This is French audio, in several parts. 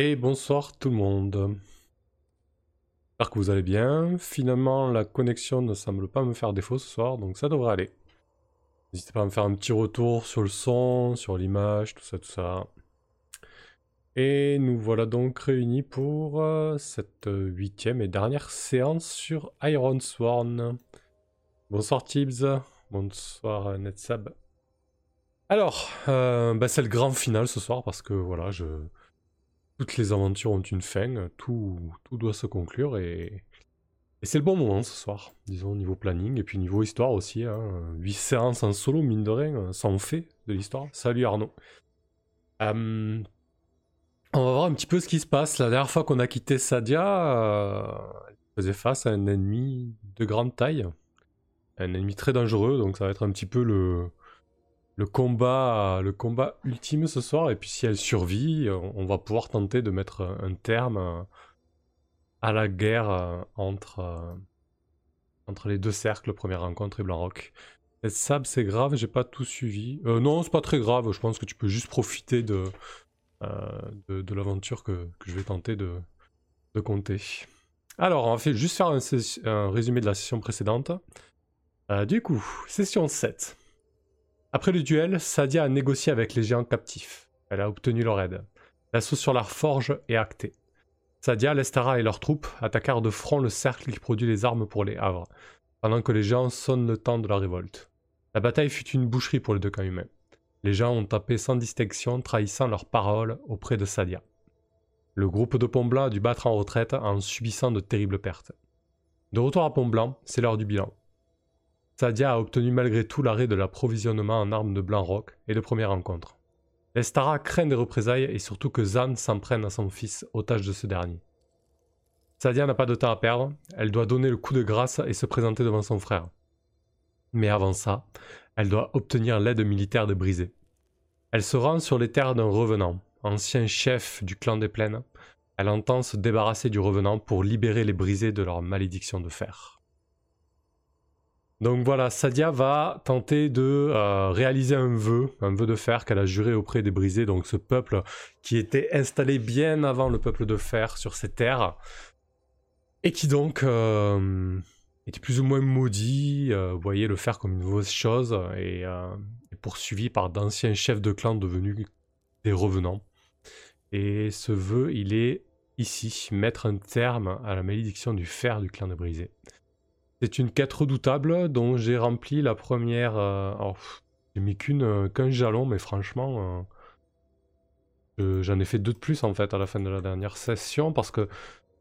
Et bonsoir tout le monde. J'espère que vous allez bien. Finalement, la connexion ne semble pas me faire défaut ce soir, donc ça devrait aller. N'hésitez pas à me faire un petit retour sur le son, sur l'image, tout ça, tout ça. Et nous voilà donc réunis pour euh, cette huitième et dernière séance sur Iron Sworn. Bonsoir Tibbs, bonsoir Netsab. Alors, euh, bah, c'est le grand final ce soir parce que voilà, je... toutes les aventures ont une fin, tout, doit se conclure et, c'est le bon moment ce soir, disons niveau planning et puis niveau histoire aussi. Hein. 8 séances en solo, mine de rien, ça en fait de l'histoire. Salut Arnaud. On va voir un petit peu ce qui se passe. La dernière fois qu'on a quitté Sadia, euh, faisait face à un ennemi de grande taille, un ennemi très dangereux, donc ça va être un petit peu le le combat, le combat ultime ce soir. Et puis si elle survit, on va pouvoir tenter de mettre un terme à la guerre euh, entre, euh, entre les deux cercles, première rencontre et Blanc-Rock. Sab, c'est grave, j'ai pas tout suivi. Euh, non, c'est pas très grave, je pense que tu peux juste profiter de, de, l'aventure que, je vais tenter de, de compter. Alors, on va fait juste faire un, un, résumé de la session précédente. du coup, session 7. Après le duel, Sadia a négocié avec les géants captifs. Elle a obtenu leur aide. L'assaut sur la forge est acté. Sadia, Lestara et leurs troupes attaquèrent de front le cercle qui produit les armes pour les havres, pendant que les géants sonnent le temps de la révolte. La bataille fut une boucherie pour les deux camps humains. Les géants ont tapé sans distinction, trahissant leurs paroles auprès de Sadia. Le groupe de Pont-Blanc a dû battre en retraite en subissant de terribles pertes. De retour à Pont-Blanc, c'est l'heure du bilan. Sadia a obtenu malgré tout l'arrêt de l'approvisionnement en armes de Blanc-Roc et de première rencontre. Lestara craint des représailles et surtout que Zan s'en prenne à son fils, otage de ce dernier. Sadia n'a pas de temps à perdre, elle doit donner le coup de grâce et se présenter devant son frère. Mais avant ça, elle doit obtenir l'aide militaire de Brisé. Elle se rend sur les terres d'un revenant, ancien chef du clan des plaines. Elle entend se débarrasser du revenant pour libérer les brisés de leur malédiction de fer. Donc voilà, Sadia va tenter de euh, réaliser un vœu, un vœu de fer qu'elle a juré auprès des brisés, donc ce peuple qui était installé bien avant le peuple de fer sur ces terres, et qui donc euh, était plus ou moins maudit, euh, voyait le fer comme une mauvaise chose, et, et poursuivi par d'anciens chefs de clan devenus des revenants. Et ce vœu, il est ici, mettre un terme à la malédiction du fer du clan de brisés. C'est une quête redoutable dont j'ai rempli la première. Euh, j'ai mis euh, qu'un jalon, mais franchement, euh, j'en ai fait deux de plus en fait à la fin de la dernière session parce que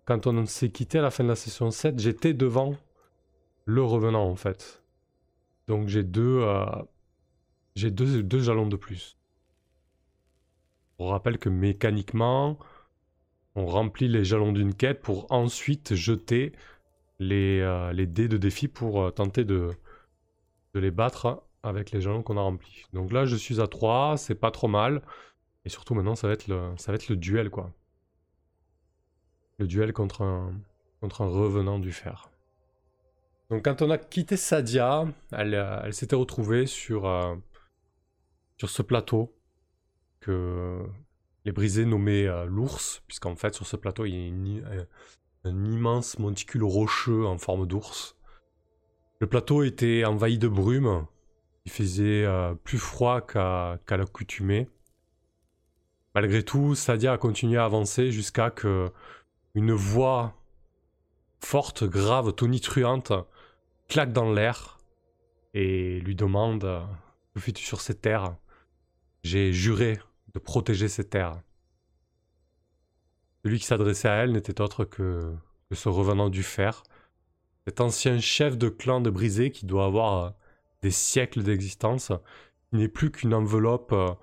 quand on s'est quitté à la fin de la session 7, j'étais devant le revenant en fait. Donc j'ai deux, j'ai deux, deux jalons de plus. On rappelle que mécaniquement, on remplit les jalons d'une quête pour ensuite jeter les, euh, les dés de défi pour euh, tenter de, les battre avec les jalons qu'on a remplis. Donc là, je suis à 3, c'est pas trop mal. Et surtout, maintenant, ça va être le, duel, quoi. Le duel contre un, revenant du fer. Donc quand on a quitté Sadia, elle, euh, s'était retrouvée sur, sur ce plateau que les brisés nommaient l'ours, puisqu'en fait sur ce plateau il y a une, un immense monticule rocheux en forme d'ours. Le plateau était envahi de brume, il faisait euh, plus froid qu'à l'accoutumée. Malgré tout, Sadia a continué à avancer jusqu'à que une voix forte, grave, tonitruante claque dans l'air et lui demande Que fais-tu sur cette terre? J'ai juré de protéger cette terre. Celui qui s'adressait à elle n'était autre que, ce revenant du fer, cet ancien chef de clan de brisé qui doit avoir euh, des siècles d'existence, qui n'est plus qu'une enveloppe euh,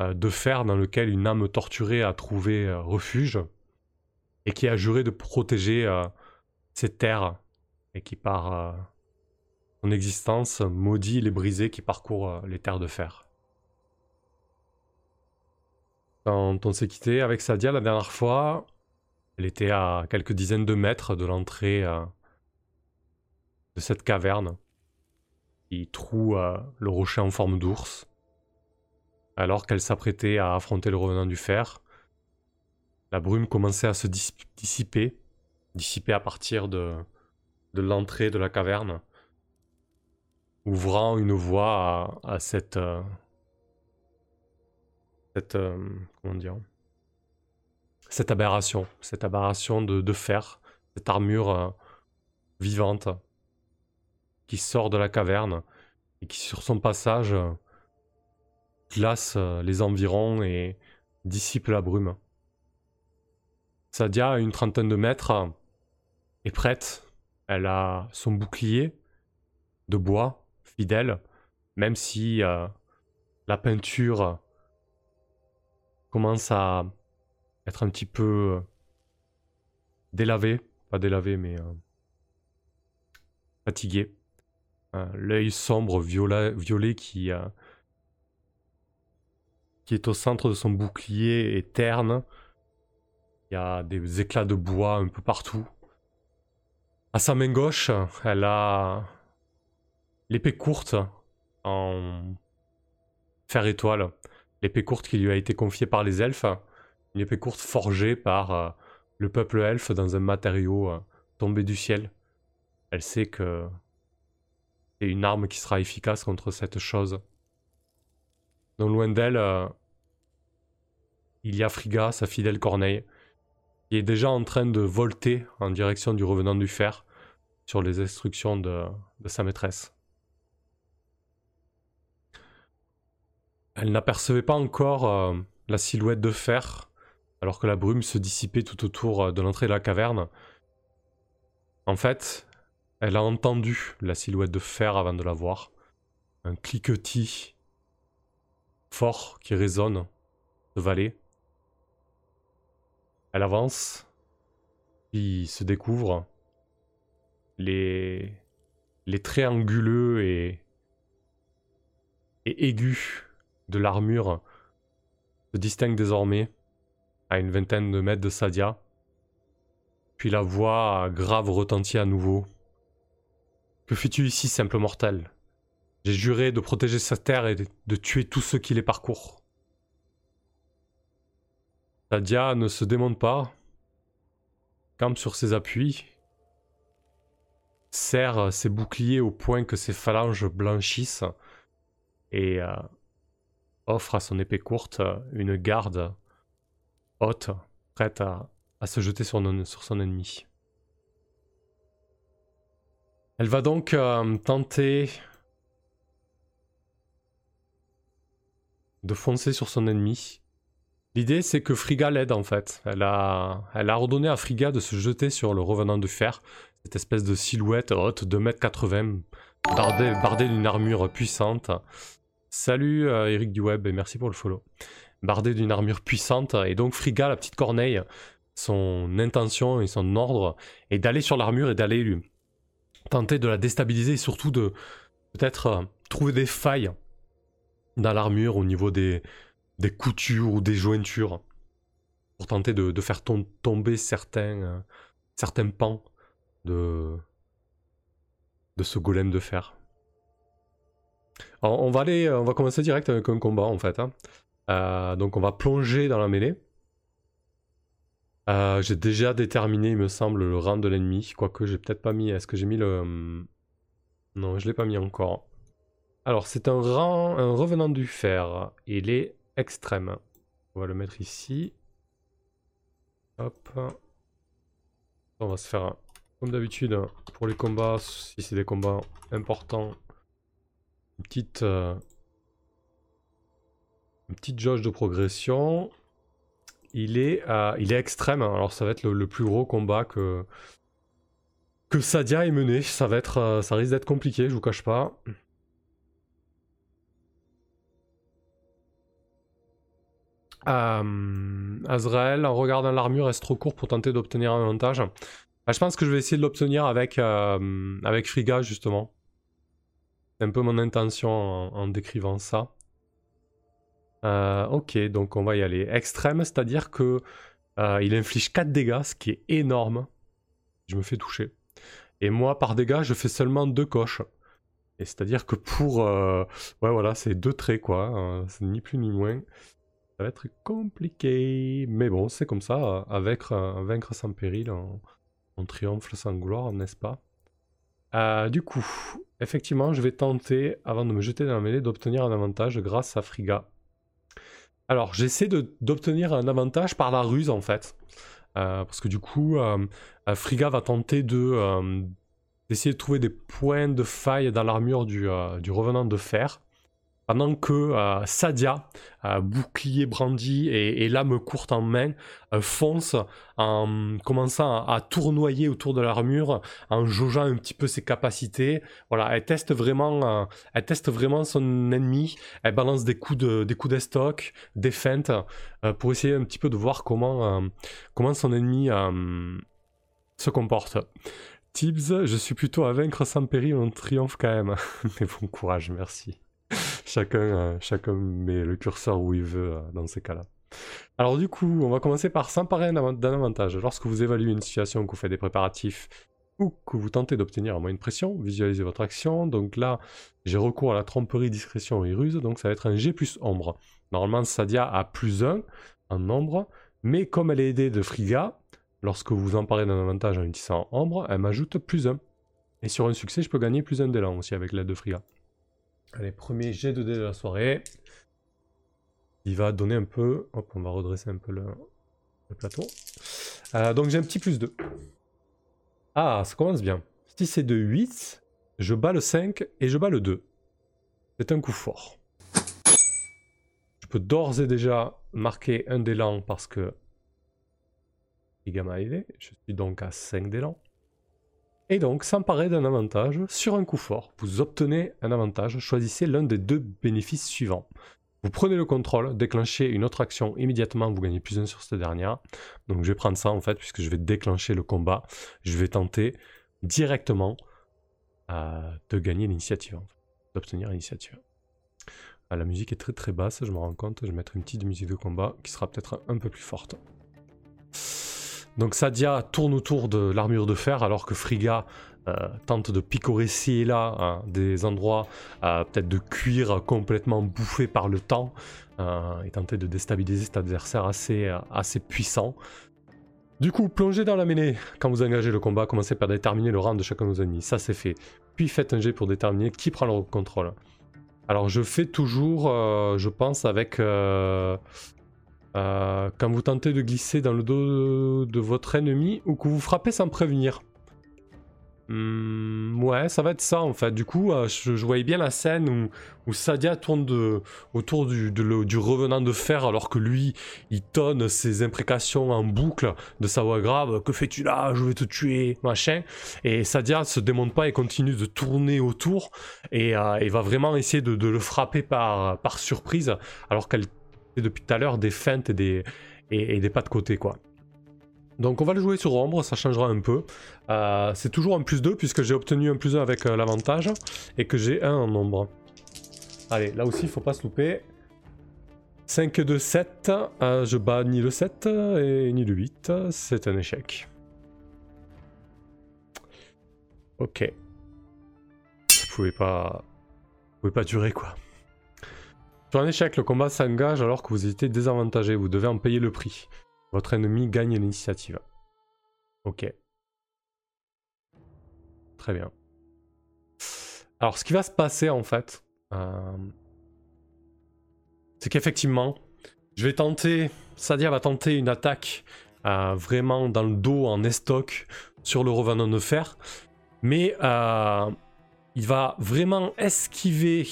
euh, de fer dans lequel une âme torturée a trouvé refuge, et qui a juré de protéger ces terres, et qui par son existence maudit les brisés qui parcourent les terres de fer. Quand on s'est quitté avec Sadia la dernière fois, elle était à quelques dizaines de mètres de l'entrée euh, de cette caverne qui troue euh, le rocher en forme d'ours. Alors qu'elle s'apprêtait à affronter le revenant du fer, la brume commençait à se dissiper, dissiper à partir de, de l'entrée de la caverne, ouvrant une voie à, cette, euh, cette comment dire, cette aberration, cette aberration de, fer, cette armure euh, vivante qui sort de la caverne et qui sur son passage glace les environs et dissipe la brume. Sadia, à une trentaine de mètres, est prête. Elle a son bouclier de bois, fidèle, même si euh, la peinture commence à un petit peu euh, délavée. Pas délavée, mais euh, fatiguée. L'œil sombre, violet, qui est au centre de son bouclier est terne il y a des éclats de bois un peu partout. À sa main gauche, elle a l'épée courte en fer étoile. L'épée courte qui lui a été confiée par les elfes. Une épée courte forgée par euh, le peuple elfe dans un matériau euh, tombé du ciel. Elle sait que c'est une arme qui sera efficace contre cette chose. Non loin d'elle, euh, il y a Friga, sa fidèle Corneille, qui est déjà en train de volter en direction du revenant du fer sur les instructions de, sa maîtresse. Elle n'apercevait pas encore la silhouette de fer, alors que la brume se dissipait tout autour euh, de l'entrée de la caverne. En fait, elle a entendu la silhouette de fer avant de la voir. Un cliquetis fort qui résonne de vallée. Elle avance, puis se découvre. Les, traits anguleux et aigus de l'armure se distinguent désormais à une vingtaine de mètres de Sadia. Puis la voix grave retentit à nouveau. Que fais-tu ici, simple mortel? J'ai juré de protéger sa terre et de tuer tous ceux qui les parcourent. Sadia ne se démonte pas, campe sur ses appuis, serre ses boucliers au point que ses phalanges blanchissent et euh, offre à son épée courte une garde haute, prête à, se jeter sur, son ennemi. Elle va donc euh, tenter de foncer sur son ennemi L'idée, c'est que Friga l'aide en fait. Elle a, ordonné à Friga de se jeter sur le revenant de fer, cette espèce de silhouette haute de 2m80, bardée, bardée d'une armure puissante. Salut euh, Eric du Web et merci pour le follow. Bardée d'une armure puissante, et donc Friga, la petite corneille, son intention et son ordre est d'aller sur l'armure et d'aller lui tenter de la déstabiliser et surtout de peut-être euh, trouver des failles dans l'armure au niveau des, coutures ou des jointures pour tenter de, faire tomber certains, euh, certains pans de, de ce golem de fer. on va aller, va commencer direct avec un combat en fait. Hein. Euh, donc on va plonger dans la mêlée. Euh, j'ai déjà déterminé, il me semble, le rang de l'ennemi. Quoique j'ai peut-être pas mis. Est-ce que j'ai mis le. Non, je l'ai pas mis encore. Alors c'est un rang, un revenant du fer. Il est extrême. On va le mettre ici. Hop. On va se faire, comme d'habitude, pour les combats, si c'est des combats importants, une petite, euh, petite jauge de progression. Il est, il est extrême, alors ça va être le, plus gros combat que, que Sadia ait mené. Ça, va être, euh, ça risque d'être compliqué, je vous cache pas. Euh, Azrael, en regardant l'armure, reste trop court pour tenter d'obtenir un avantage? Ah, je pense que je vais essayer de l'obtenir avec, euh, avec Friga, justement. C'est un peu mon intention en, décrivant ça. Euh, ok, donc on va y aller. Extrême, c'est-à-dire que il inflige 4 dégâts, ce qui est énorme. Je me fais toucher. Et moi, par dégâts, je fais seulement 2 coches. Et c'est-à-dire que pour... ouais, voilà, c'est deux traits, quoi. c'est ni plus ni moins. Ça va être compliqué. Mais bon, c'est comme ça. Avec, vaincre sans péril, on, triomphe sans gloire, n'est-ce pas? Euh, Du coup, effectivement, je vais tenter, avant de me jeter dans la mêlée, d'obtenir un avantage grâce à Friga. Alors, j'essaie d'obtenir un avantage par la ruse, en fait. Euh, parce que du coup, euh, Friga va tenter de d'essayer de trouver des points de faille dans l'armure du revenant de fer pendant que euh, Sadia, euh, bouclier brandi et, lame courte en main, euh, fonce en commençant à, tournoyer autour de l'armure, en jaugeant un petit peu ses capacités. Voilà, elle teste vraiment, elle teste vraiment son ennemi. Elle balance des coups de, des coups d'estoc, des feintes, pour essayer un petit peu de voir comment, comment son ennemi se comporte. Tibbs, je suis plutôt à vaincre sans péril, on triomphe quand même. Mais bon courage, merci chacun, euh, chacun met le curseur où il veut euh, dans ces cas-là. Alors du coup, on va commencer par s'emparer d'un avantage. Lorsque vous évaluez une situation, que vous faites des préparatifs ou que vous tentez d'obtenir un moyen de pression, visualisez votre action. Donc là, j'ai recours à la tromperie, discrétion et ruse, donc ça va être un G plus ombre. Normalement, Sadia a plus 1 en ombre, mais comme elle est aidée de Friga, lorsque vous emparez d'un avantage en utilisant ombre, elle m'ajoute plus 1. Et sur un succès, je peux gagner plus 1 d'élan aussi avec l'aide de Friga. Allez, premier jet de dé de la soirée. Il va donner un peu... Hop, on va redresser un peu le, plateau. Euh, donc j'ai un petit plus 2. Ah, ça commence bien. Si c'est de 8, je bats le 5 et je bats le 2. C'est un coup fort. Je peux d'ores et déjà marquer un d'élan parce que... Il aidé. Je suis donc à 5 d'élan. Et donc, s'emparer d'un avantage sur un coup fort. Vous obtenez un avantage, choisissez l'un des deux bénéfices suivants. Vous prenez le contrôle, déclenchez une autre action immédiatement, vous gagnez plus un sur cette dernière. Donc je vais prendre ça en fait, puisque je vais déclencher le combat. Je vais tenter directement euh, de gagner l'initiative, d'obtenir l'initiative. Ah, la musique est très très basse, je me rends compte. Je vais mettre une petite musique de combat qui sera peut-être un peu plus forte. Donc Sadia tourne autour de l'armure de fer alors que Friga euh, tente de picorer ci et là hein, des endroits euh, peut-être de cuir complètement bouffés par le temps euh, et tenter de déstabiliser cet adversaire assez, puissant. Du coup, plongez dans la mêlée quand vous engagez le combat, commencez par déterminer le rang de chacun de vos ennemis, ça c'est fait. Puis faites un jet pour déterminer qui prend le contrôle. Alors je fais toujours, je pense, avec quand vous tentez de glisser dans le dos de votre ennemi ou que vous frappez sans prévenir. Hmm, ouais, ça va être ça en fait. Du coup, euh, je, voyais bien la scène où, Sadia tourne autour du, du, revenant de fer alors que lui, il tonne ses imprécations en boucle de sa voix grave. Que fais-tu là? Je vais te tuer, machin. Et Sadia se démonte pas et continue de tourner autour et, euh, va vraiment essayer de, le frapper par, par surprise alors qu'elle depuis tout à l'heure des feintes et des, pas de côté, quoi. Donc on va le jouer sur ombre, ça changera un peu. Euh, c'est toujours un plus 2 puisque j'ai obtenu un plus 1 avec euh, l'avantage et que j'ai un en ombre. Allez, là aussi il faut pas se louper. 5, 2, 7. je bats ni le 7 et ni le 8. C'est un échec. Ok. Vous pouvez pas... Vous pouvez pas durer quoi. Sur un échec, le combat s'engage alors que vous étiez désavantagé. Vous devez en payer le prix. Votre ennemi gagne l'initiative. Ok. Très bien. Alors, ce qui va se passer en fait, euh, c'est qu'effectivement, je vais tenter, Sadia va tenter une attaque euh, vraiment dans le dos, en estoc, sur le revenant de fer. Mais euh, il va vraiment esquiver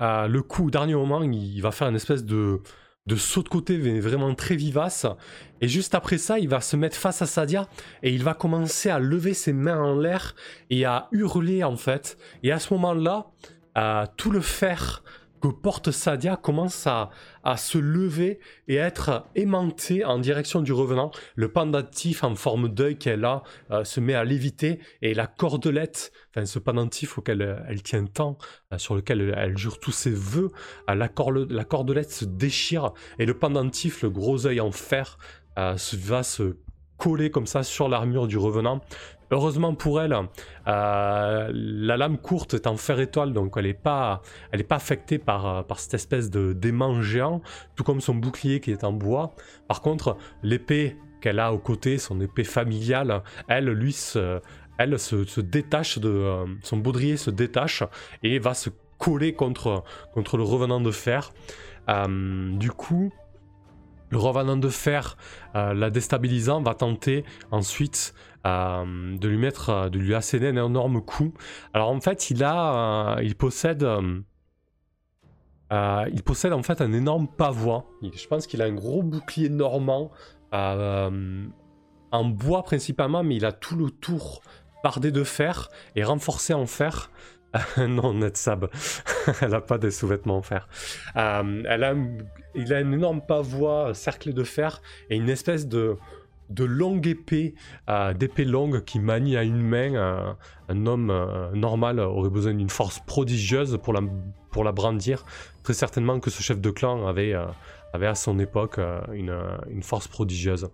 le coup, au dernier moment, il va faire une espèce de, de saut de côté vraiment très vivace. Et juste après ça, il va se mettre face à Sadia et il va commencer à lever ses mains en l'air et à hurler en fait. Et à ce moment-là, euh, tout le fer que porte Sadia commence à, se lever et à être aimanté en direction du revenant. Le pendentif en forme d'œil qu'elle a euh, se met à léviter et la cordelette, enfin ce pendentif auquel euh, elle tient tant, euh, sur lequel elle, jure tous ses voeux, la, la, cordelette se déchire et le pendentif, le gros œil en fer, va se coller comme ça sur l'armure du revenant. Heureusement pour elle, euh, la lame courte est en fer étoile, donc elle n'est pas, pas affectée par, par cette espèce de d'aimant géant, tout comme son bouclier qui est en bois. Par contre, l'épée qu'elle a au côté, son épée familiale, elle, lui, se, elle se, détache de... Euh, son baudrier se détache et va se coller contre, le revenant de fer. Euh, du coup, le revenant de fer, la déstabilisant, va tenter ensuite euh, de lui mettre, euh, de lui asséner un énorme coup. Alors en fait, il a, euh, il possède, il possède en fait un énorme pavois. Je pense qu'il a un gros bouclier normand en bois principalement, mais il a tout le tour bardé de fer et renforcé en fer. non, Netsab, elle n'a pas des sous-vêtements en fer. elle a, il a un énorme pavois cerclé de fer et une espèce de, de longue épée, euh, d'épée longue qui manie à une main. Euh, un homme euh, normal aurait besoin d'une force prodigieuse pour la, pour la brandir. Très certainement que ce chef de clan avait, avait à son époque une, force prodigieuse.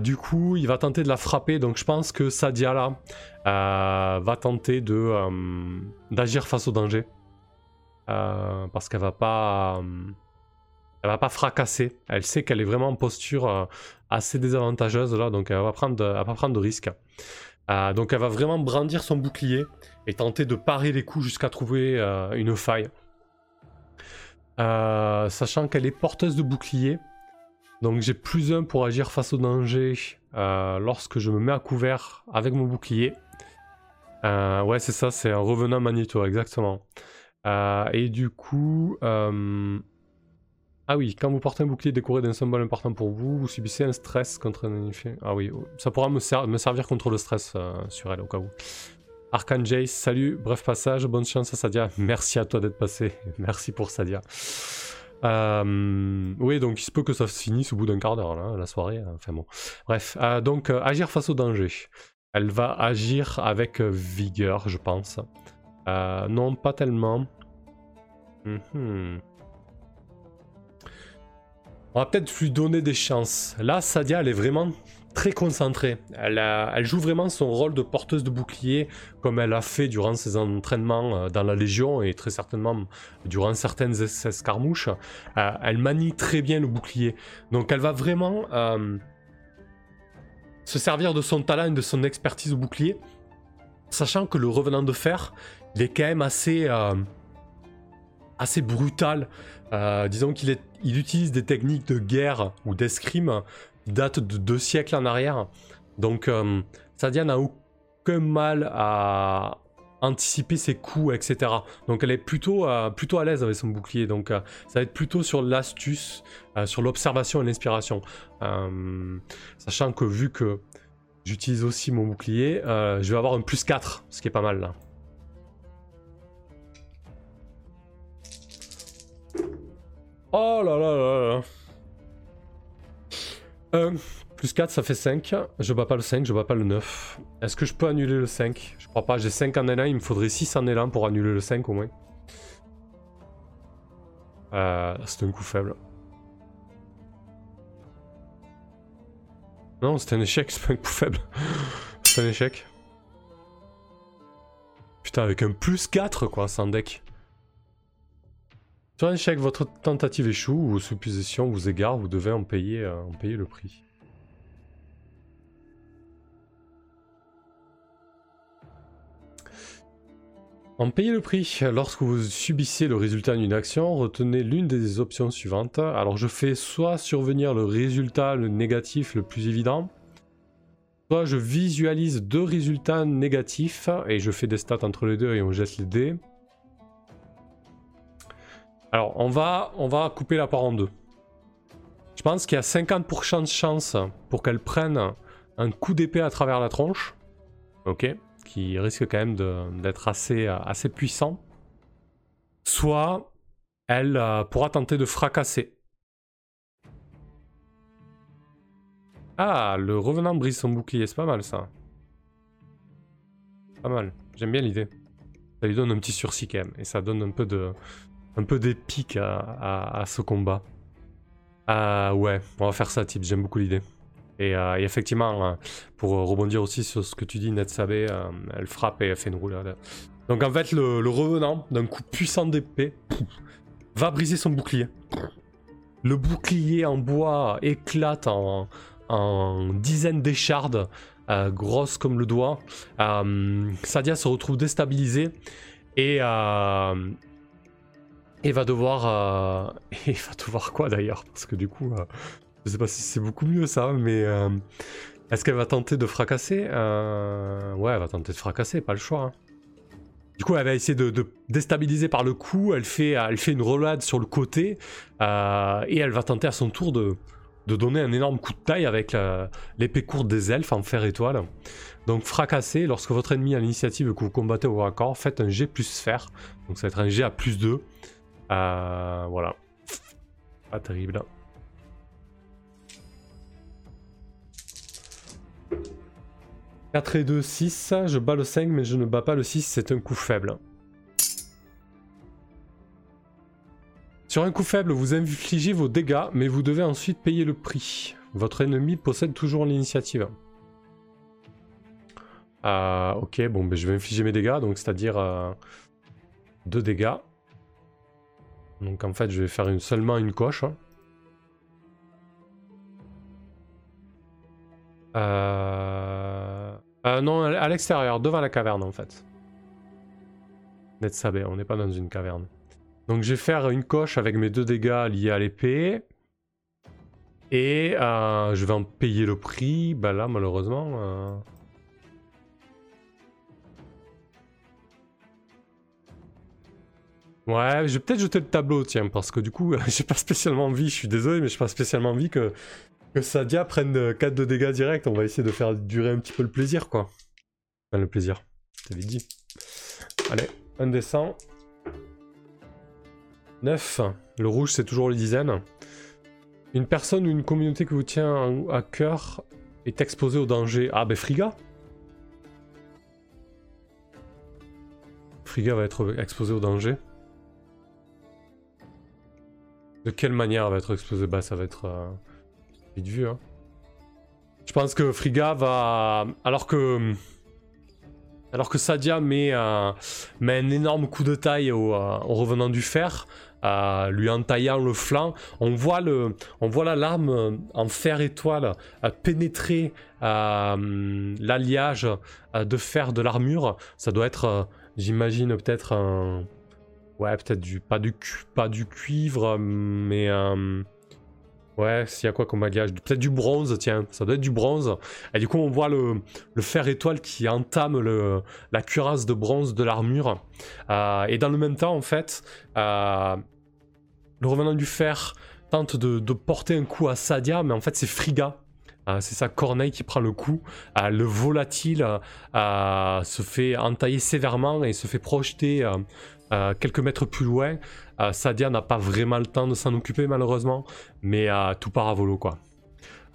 du coup, il va tenter de la frapper. Donc je pense que Sadia là va tenter d'agir face au danger. parce qu'elle va pas elle va pas fracasser. Elle sait qu'elle est vraiment en posture euh, assez désavantageuse là, donc elle va, prendre, va pas prendre de risques. Euh, donc elle va vraiment brandir son bouclier et tenter de parer les coups jusqu'à trouver euh, une faille. sachant qu'elle est porteuse de bouclier. Donc j'ai plus un pour agir face au danger lorsque je me mets à couvert avec mon bouclier. ouais c'est ça, c'est un revenant magnéto, exactement. et du coup... Ah oui, quand vous portez un bouclier décoré d'un symbole important pour vous, vous subissez un stress contre un effet. Ah oui, oh, ça pourra me, servir contre le stress euh, sur elle au cas où. Arcane Jace, salut, bref passage, bonne chance à Sadia. Merci à toi d'être passé, merci pour Sadia. Euh, oui, donc il se peut que ça se finisse au bout d'un quart d'heure, la soirée. Hein, enfin bon. Bref, euh, donc agir face au danger. Elle va agir avec vigueur, je pense. non, pas tellement. Mm on va peut-être lui donner des chances. Là, Sadia, elle est vraiment très concentrée. Elle, joue vraiment son rôle de porteuse de bouclier, comme elle a fait durant ses entraînements euh, dans la Légion et très certainement durant certaines escarmouches. Euh, elle manie très bien le bouclier. Donc elle va vraiment euh, se servir de son talent et de son expertise au bouclier, sachant que le revenant de fer, il est quand même assez, brutal. Disons qu'il il utilise des techniques de guerre ou d'escrime datent de deux siècles en arrière. Donc euh, Sadia n'a aucun mal à anticiper ses coups, etc. Donc elle est plutôt, euh, plutôt à l'aise avec son bouclier. Donc ça va être plutôt sur l'astuce, sur l'observation et l'inspiration. sachant que vu que j'utilise aussi mon bouclier, je vais avoir un plus 4, ce qui est pas mal là. Oh là là là là. Euh, plus 4, ça fait 5. Je bats pas le 5, je bats pas le 9. Est-ce que je peux annuler le 5 Je crois pas, j'ai 5 en élan, il me faudrait 6 en élan pour annuler le 5 au moins. Euh, c'est un coup faible. Non, c'est un échec, c'est pas un coup faible. c'est un échec. Putain, avec un plus 4 quoi, sans deck. Sur un échec, votre tentative échoue ou vos suppositions vous égare, vous devez en payer, euh, en payer le prix. En payer le prix, lorsque vous subissez le résultat d'une action, retenez l'une des options suivantes. Alors je fais soit survenir le résultat le négatif le plus évident, soit je visualise deux résultats négatifs et je fais des stats entre les deux et on jette les dés. Alors, on va, on va couper la part en deux. Je pense qu'il y a 50% de chance pour qu'elle prenne un coup d'épée à travers la tronche. Ok Qui risque quand même d'être assez, assez puissant. Soit elle euh, pourra tenter de fracasser. Ah, le revenant brise son bouclier, c'est pas mal ça. Pas mal, j'aime bien l'idée. Ça lui donne un petit sursis quand même, et ça donne un peu de, un peu d'épique à, ce combat. Ah ouais, on va faire ça, type, j'aime beaucoup l'idée. Et, effectivement, pour rebondir aussi sur ce que tu dis, Netsabé, elle frappe et elle fait une roulade. Donc en fait, le, revenant d'un coup puissant d'épée va briser son bouclier. Le bouclier en bois éclate en, dizaines d'échardes, euh, grosses comme le doigt. Euh, Sadia se retrouve déstabilisée et, euh, et va devoir. et va devoir quoi d'ailleurs? Parce que du coup, je sais pas si c'est beaucoup mieux ça, mais. Est-ce qu'elle va tenter de fracasser? Ouais, elle va tenter de fracasser, pas le choix. Hein. Du coup, elle va essayer de, déstabiliser par le coup. Elle fait, elle fait une roulade sur le côté. Euh, et elle va tenter à son tour de, donner un énorme coup de taille avec l'épée courte des elfes en fer étoile. Donc, fracasser, lorsque votre ennemi a l'initiative que vous combattez au raccord, faites un G plus fer. Donc, ça va être un G à plus 2. Euh, voilà. Pas terrible. 4 et 2, 6. Je bats le 5, mais je ne bats pas le 6, c'est un coup faible. Sur un coup faible, vous infligez vos dégâts, mais vous devez ensuite payer le prix. Votre ennemi possède toujours l'initiative. Euh, ok, bon, ben, je vais infliger mes dégâts, donc c'est-à-dire 2 euh, dégâts. Donc en fait, je vais faire seulement une coche. Euh... Euh, non, à l'extérieur, devant la caverne en fait. Net sabé, on n'est pas dans une caverne. Donc je vais faire une coche avec mes deux dégâts liés à l'épée. Et euh, je vais en payer le prix. Bah là, malheureusement. Ouais, je vais peut-être jeter le tableau, tiens, parce que du coup, j'ai pas spécialement envie, je suis désolé, mais j'ai pas spécialement envie que que Sadia prenne 4 de dégâts direct, on va essayer de faire durer un petit peu le plaisir, quoi. Enfin, le plaisir, t'avais dit. Allez, un descend. 9. Le rouge, c'est toujours les dizaines. Une personne ou une communauté que vous tient à cœur est exposée au danger. Ah, ben Friga Friga va être exposé au danger. De quelle manière va être exposée Bah, ça va être... Euh, Vite vu, hein. Je pense que Friga va... Alors que... Alors que Sadia met, un énorme coup de taille au, euh, revenant du fer, euh, lui entaillant le flanc, on voit, le, on voit la lame en fer étoile euh, pénétrer l'alliage de fer de l'armure. Ça doit être, j'imagine, peut-être un... Ouais, peut-être du... Pas du, pas du cuivre, mais... Ouais, s'il y a quoi comme alliage Peut-être du bronze, tiens, ça doit être du bronze. Et du coup, on voit le, fer étoile qui entame la cuirasse de bronze de l'armure. Euh, et dans le même temps, en fait, euh, le revenant du fer tente de, porter un coup à Sadia, mais en fait, c'est Friga. Euh, c'est sa corneille qui prend le coup. le volatile se fait entailler sévèrement et se fait projeter quelques mètres plus loin. Euh, Sadia n'a pas vraiment le temps de s'en occuper malheureusement, mais euh, tout part à volo quoi.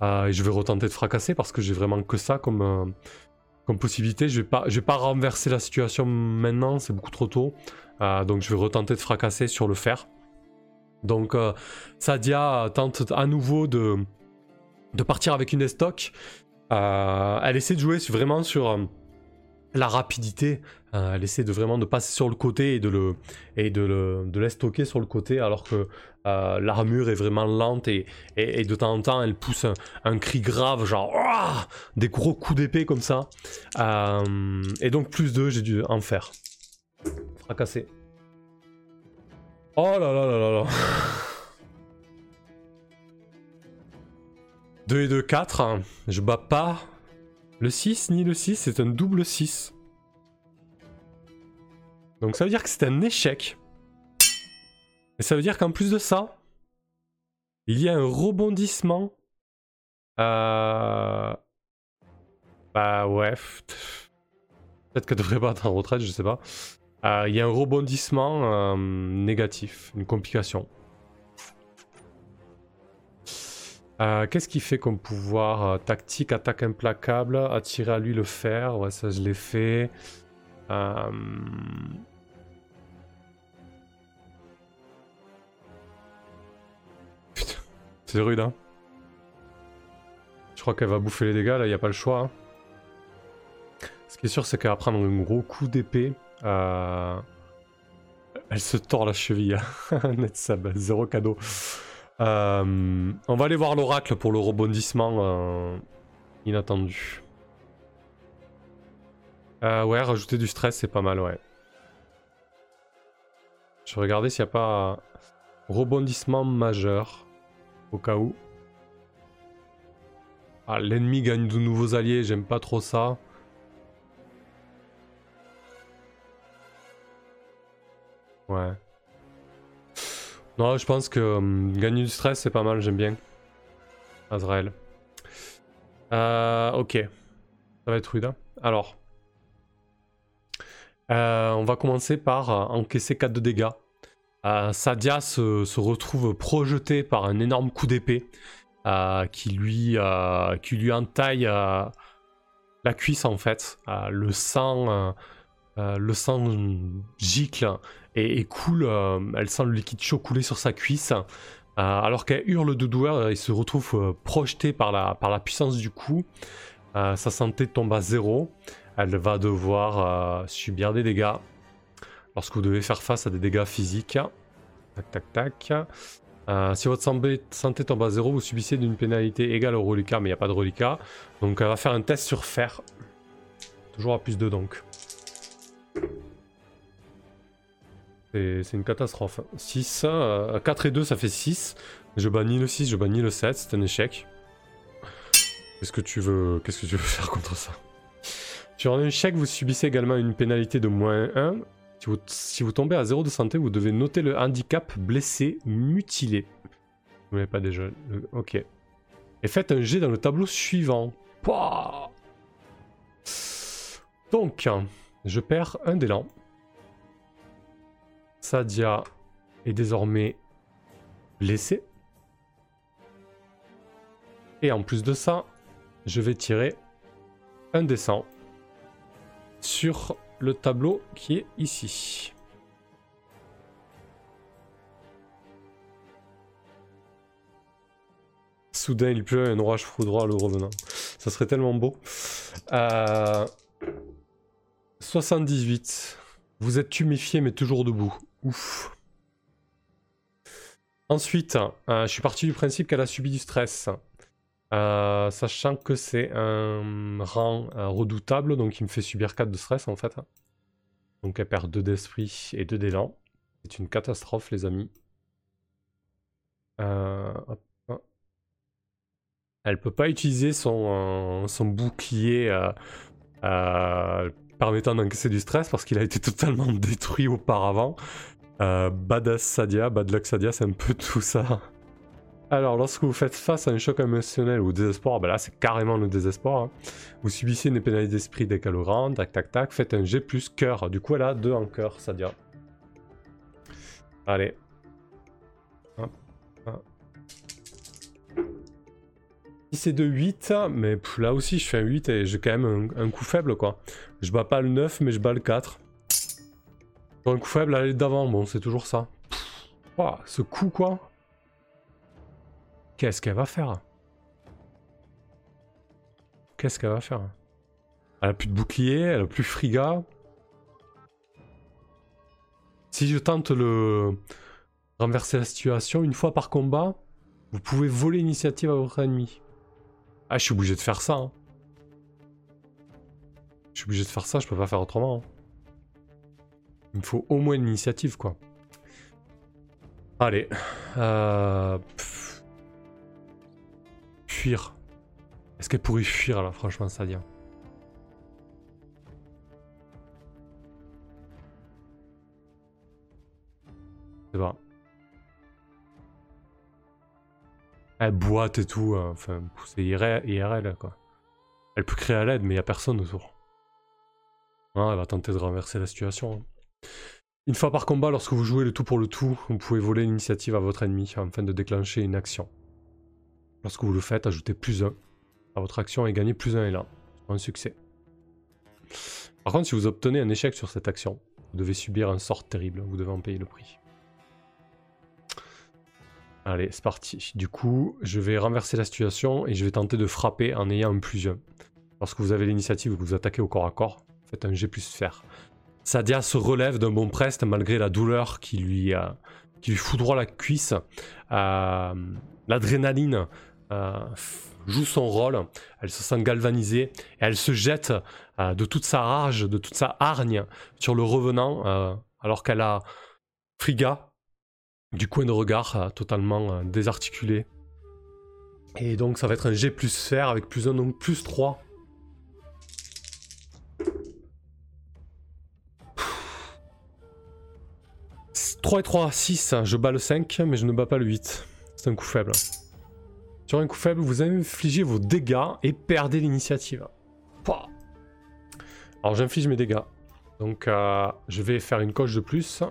Euh, je vais retenter de fracasser parce que j'ai vraiment que ça comme, possibilité. Je vais vais pas renverser la situation maintenant, c'est beaucoup trop tôt. donc je vais retenter de fracasser sur le fer. Donc Sadia tente à nouveau de, de partir avec une estoc. elle essaie de jouer vraiment sur la rapidité. Euh, elle essaie de vraiment de passer sur le côté et de le et de le de sur le côté alors que euh, l'armure est vraiment lente et, de temps en temps elle pousse un, cri grave genre des gros coups d'épée comme ça. Euh, et donc plus 2 j'ai dû en faire. Fracasser. Oh là là là là là. 2 et 2, 4. Je bats pas le 6 ni le 6, c'est un double 6. Donc ça veut dire que c'est un échec. Et ça veut dire qu'en plus de ça, il y a un rebondissement. Euh... Bah ouais. Peut-être qu'elle devrait pas être en retraite, je sais pas. Euh, il y a un rebondissement euh, négatif, une complication. Euh, qu'est-ce qu'il fait comme pouvoir euh, Tactique, attaque implacable, attirer à lui le fer? Ouais, ça je l'ai fait. Euh, Putain, c'est rude, hein Je crois qu'elle va bouffer les dégâts, là, il n'y a pas le choix. hein. Ce qui est sûr, c'est qu'elle va prendre un gros coup d'épée. Elle se tord la cheville. hein. Net zéro cadeau. Euh, On va aller voir l'oracle pour le rebondissement euh, inattendu. Euh, ouais, rajouter du stress, c'est pas mal, ouais. Je vais regarder s'il n'y a pas rebondissement majeur. Au cas où. Ah, l'ennemi gagne de nouveaux alliés, j'aime pas trop ça. Ouais. Non, je pense que hum, gagner du stress, c'est pas mal, j'aime bien. Azrael. Euh, ok. Ça va être rude. hein. Alors. Euh, on va commencer par euh, encaisser 4 de dégâts. Euh, Sadia se, se retrouve projeté par un énorme coup d'épée qui, lui, qui lui entaille la cuisse en fait. Le sang, le sang gicle et, et coule. euh, elle sent le liquide chaud couler sur sa cuisse. Euh, alors qu'elle hurle de douleur, il se retrouve euh, projeté par la, puissance du coup. Sa santé tombe à zéro. Elle va devoir subir des dégâts lorsque vous devez faire face à des dégâts physiques. Tac, tac, tac. Si votre santé, santé tombe à zéro, vous subissez d'une pénalité égale au reliquat, mais il n'y a pas de reliquat. Donc elle va faire un test sur fer. Toujours à plus 2 donc. C'est une catastrophe. 6, 4 et 2 ça fait 6. Je bannis le 6, je bannis le 7, c'est un échec. Qu'est-ce que tu veux faire contre ça? Sur un échec, vous subissez également une pénalité de moins 1. Si vous, tombez à 0 de santé, vous devez noter le handicap blessé mutilé. Vous l'avez pas déjà le- Ok. Et faites un jet dans le tableau suivant. Donc, je perds un d'élan. Sadia est désormais blessée. Et en plus de ça, je vais tirer un dessin sur le tableau qui est ici. Soudain, il pleut un orage foudroie le revenant. Ça serait tellement beau. Euh, 78. Vous êtes tuméfié mais toujours debout. Ouf. Ensuite, euh, je suis parti du principe qu'elle a subi du stress. Euh, sachant que c'est un rang euh, redoutable, donc il me fait subir 4 de stress en fait. Donc elle perd 2 d'esprit et 2 d'élan. C'est une catastrophe les amis. Hop, hop. Elle peut pas utiliser son, son bouclier permettant d'encaisser du stress parce qu'il a été totalement détruit auparavant. Euh, badass Sadia, bad luck Sadia, c'est un peu tout ça. Alors, lorsque vous faites face à un choc émotionnel ou au désespoir, ben là c'est carrément le désespoir. hein. Vous subissez une pénalité d'esprit décalorante, tac tac tac, faites un G plus cœur. Du coup, elle a 2 en cœur, Sadia. Allez. C'est de 8, mais là aussi je fais un 8 et j'ai quand même un, coup faible quoi. Je bats pas le 9 mais je bats le 4. Sur un coup faible, aller d'avant, bon c'est toujours ça. Ce coup quoi Qu'est-ce qu'elle va faire? Qu'est-ce qu'elle va faire? Elle a plus de bouclier, elle a plus friga. Si je tente le renverser la situation une fois par combat, vous pouvez voler l'initiative à votre ennemi. Ah, je suis obligé de faire ça. hein. Je suis obligé de faire ça, je peux pas faire autrement. hein. Il me faut au moins une initiative, quoi. Allez. Euh... Fuir. Est-ce qu'elle pourrait fuir, là, franchement, Sadia C'est pas. Elle boite et tout, hein, enfin, c'est IRL, IRL, quoi. Elle peut créer à l'aide, mais il y a personne autour. Ah, elle va tenter de renverser la situation. Une fois par combat, lorsque vous jouez le tout pour le tout, vous pouvez voler l'initiative à votre ennemi afin de déclencher une action. Lorsque vous le faites, ajoutez plus 1 à votre action et gagnez plus 1 élan. Un succès. Par contre, si vous obtenez un échec sur cette action, vous devez subir un sort terrible, vous devez en payer le prix. Allez, c'est parti. Du coup, je vais renverser la situation et je vais tenter de frapper en ayant un plus 1. Lorsque vous avez l'initiative que vous attaquez au corps à corps, faites un G plus fer. Sadia se relève d'un bon prest malgré la douleur qui lui, euh, foudroie la cuisse. Euh, l'adrénaline euh, joue son rôle. Elle se sent galvanisée et elle se jette de toute sa rage, de toute sa hargne sur le revenant alors qu'elle a Friga du coin de regard totalement désarticulé. Et donc ça va être un G plus fer avec plus 1 donc plus 3 3 et 3, 6. Je bats le 5, mais je ne bats pas le 8. C'est un coup faible. Sur un coup faible, vous infligez vos dégâts et perdez l'initiative. Alors j'inflige mes dégâts. Donc euh, je vais faire une coche de plus.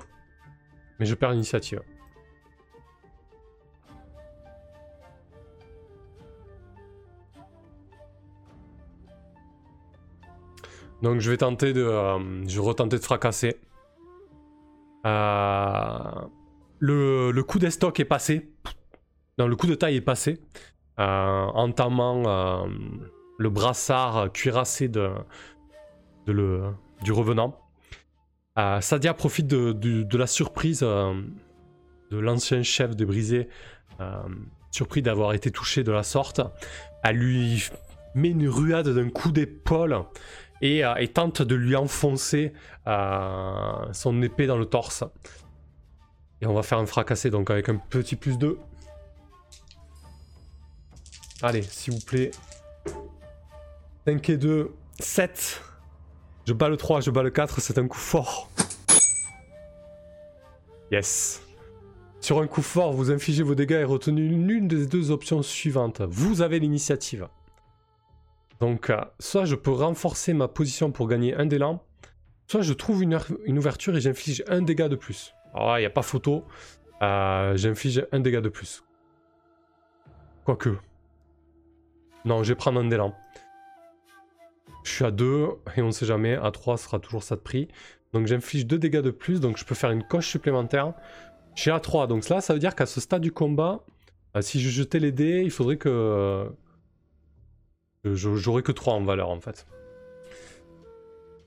Mais je perds l'initiative. Donc je vais tenter de... Euh, je retenter de fracasser. Euh, le, coup d'estoc est passé. Non, le coup de taille est passé. Euh, entamant le brassard cuirassé le, du revenant. Sadia profite de, la surprise de l'ancien chef de Brisé, surpris d'avoir été touché de la sorte. Elle lui met une ruade d'un coup d'épaule euh, et, tente de lui enfoncer euh, son épée dans le torse. Et on va faire un fracassé donc avec un petit plus 2. Allez, s'il vous plaît. 5 et 2, 7. Je bats le 3, je bats le 4, c'est un coup fort. Yes. Sur un coup fort, vous infligez vos dégâts et retenez l'une des deux options suivantes. Vous avez l'initiative. Donc, euh, soit je peux renforcer ma position pour gagner un d'élan, soit je trouve une, ouverture et j'inflige un dégât de plus. Alors il n'y a pas photo, euh, j'inflige un dégât de plus. Quoique. Non, je vais prendre un d'élan. Je suis à 2 et on ne sait jamais, à 3 sera toujours ça de prix. Donc j'inflige 2 dégâts de plus, donc je peux faire une coche supplémentaire. Je suis à 3, donc là ça veut dire qu'à ce stade du combat, euh, si je jetais les dés, il faudrait que J'aurai que 3 en valeur en fait.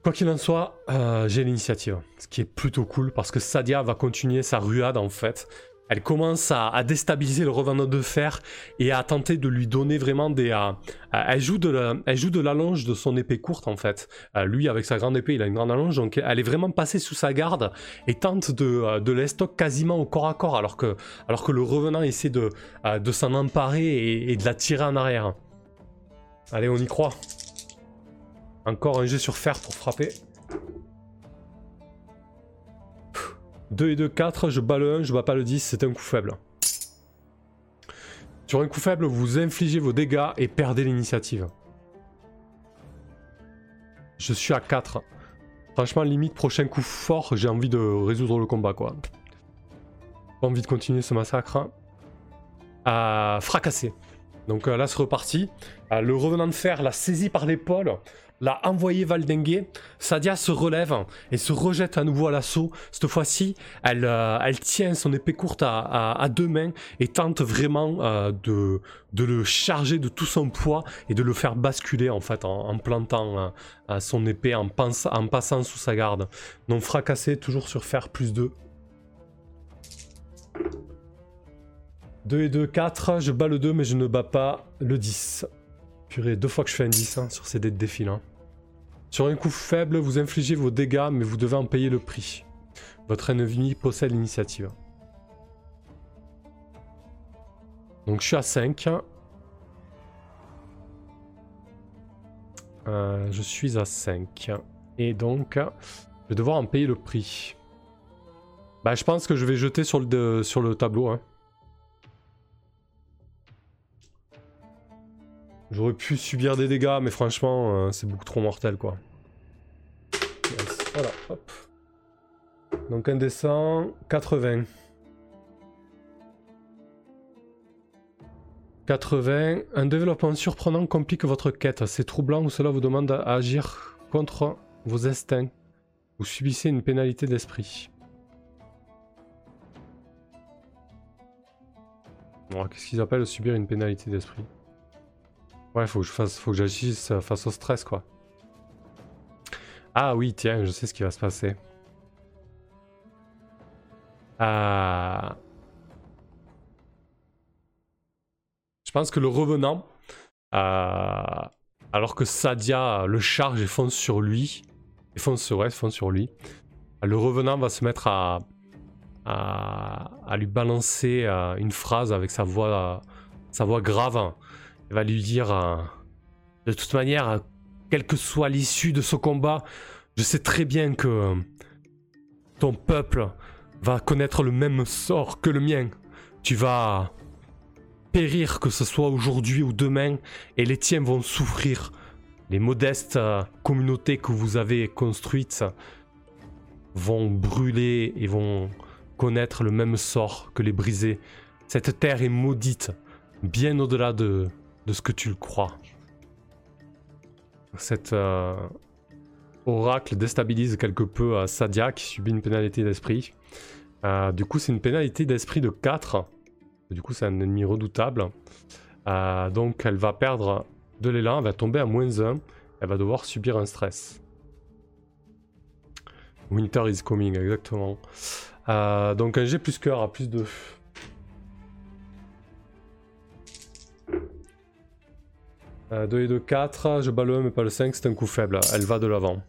Quoi qu'il en soit, euh, j'ai l'initiative. Ce qui est plutôt cool parce que Sadia va continuer sa ruade en fait. Elle commence à, déstabiliser le revenant de fer et à tenter de lui donner vraiment des. Euh, elle, joue de la, de l'allonge de son épée courte en fait. Euh, lui, avec sa grande épée, il a une grande allonge donc elle est vraiment passée sous sa garde et tente de, de l'estoc quasiment au corps à corps alors que, alors que le revenant essaie de, de s'en emparer et de la tirer en arrière. Allez, on y croit. Encore un jet sur fer pour frapper. 2 et 2, 4, je bats le 1, je bats pas le 10, c'est un coup faible. Sur un coup faible, vous infligez vos dégâts et perdez l'initiative. Je suis à 4. Franchement, limite, prochain coup fort, j'ai envie de résoudre le combat, quoi. Pas envie de continuer ce massacre. À fracasser. Donc euh, là, c'est reparti. Euh, le revenant de fer l'a saisi par l'épaule, l'a envoyé valdinguer. Sadia se relève et se rejette à nouveau à l'assaut. Cette fois-ci, elle, euh, tient son épée courte à, deux mains et tente vraiment de, le charger de tout son poids et de le faire basculer en plantant son épée, en, en passant sous sa garde. Donc fracassé, toujours sur fer plus 2. 2 et 2, 4. Je bats le 2, mais je ne bats pas le 10. Purée, deux fois que je fais un 10 hein, sur ces dés de défil. Hein. Sur un coup faible, vous infligez vos dégâts, mais vous devez en payer le prix. Votre ennemi possède l'initiative. Donc je suis à 5. Euh, je suis à 5. Et donc, je vais devoir en payer le prix. Bah, je pense que je vais jeter sur le, sur le tableau. Hein. J'aurais pu subir des dégâts, mais franchement, euh, c'est beaucoup trop mortel, quoi. Voilà, hop. Donc un descend, 80. 80. Un développement surprenant complique votre quête. C'est troublant ou cela vous demande à agir contre vos instincts. Vous subissez une pénalité d'esprit. Qu'est-ce qu'ils appellent subir une pénalité d'esprit? Ouais, faut que je fasse, faut que j'agisse face au stress, quoi. Ah oui, tiens, je sais ce qui va se passer. Ah. Je pense que le revenant, euh, alors que Sadia le charge et fonce sur lui, et fonce ouais, fonce sur lui, le revenant va se mettre à, à, lui balancer euh, une phrase avec sa voix, sa voix grave. Va lui dire euh, De toute manière, quelle que soit l'issue de ce combat, je sais très bien que ton peuple va connaître le même sort que le mien. Tu vas périr, que ce soit aujourd'hui ou demain, et les tiens vont souffrir. Les modestes euh, communautés que vous avez construites vont brûler et vont connaître le même sort que les brisés. Cette terre est maudite, bien au-delà de, ce que tu le crois. Cet euh, oracle déstabilise quelque peu à Sadia qui subit une pénalité d'esprit. Euh, du coup, c'est une pénalité d'esprit de 4. Du coup, c'est un ennemi redoutable. Euh, donc, elle va perdre de l'élan, elle va tomber à moins 1. Elle va devoir subir un stress. Winter is coming, exactement. Euh, donc un G plus cœur à plus de... Euh, 2 et 2, 4. Je bats le 1 mais pas le 5, c'est un coup faible. Elle va de l'avant.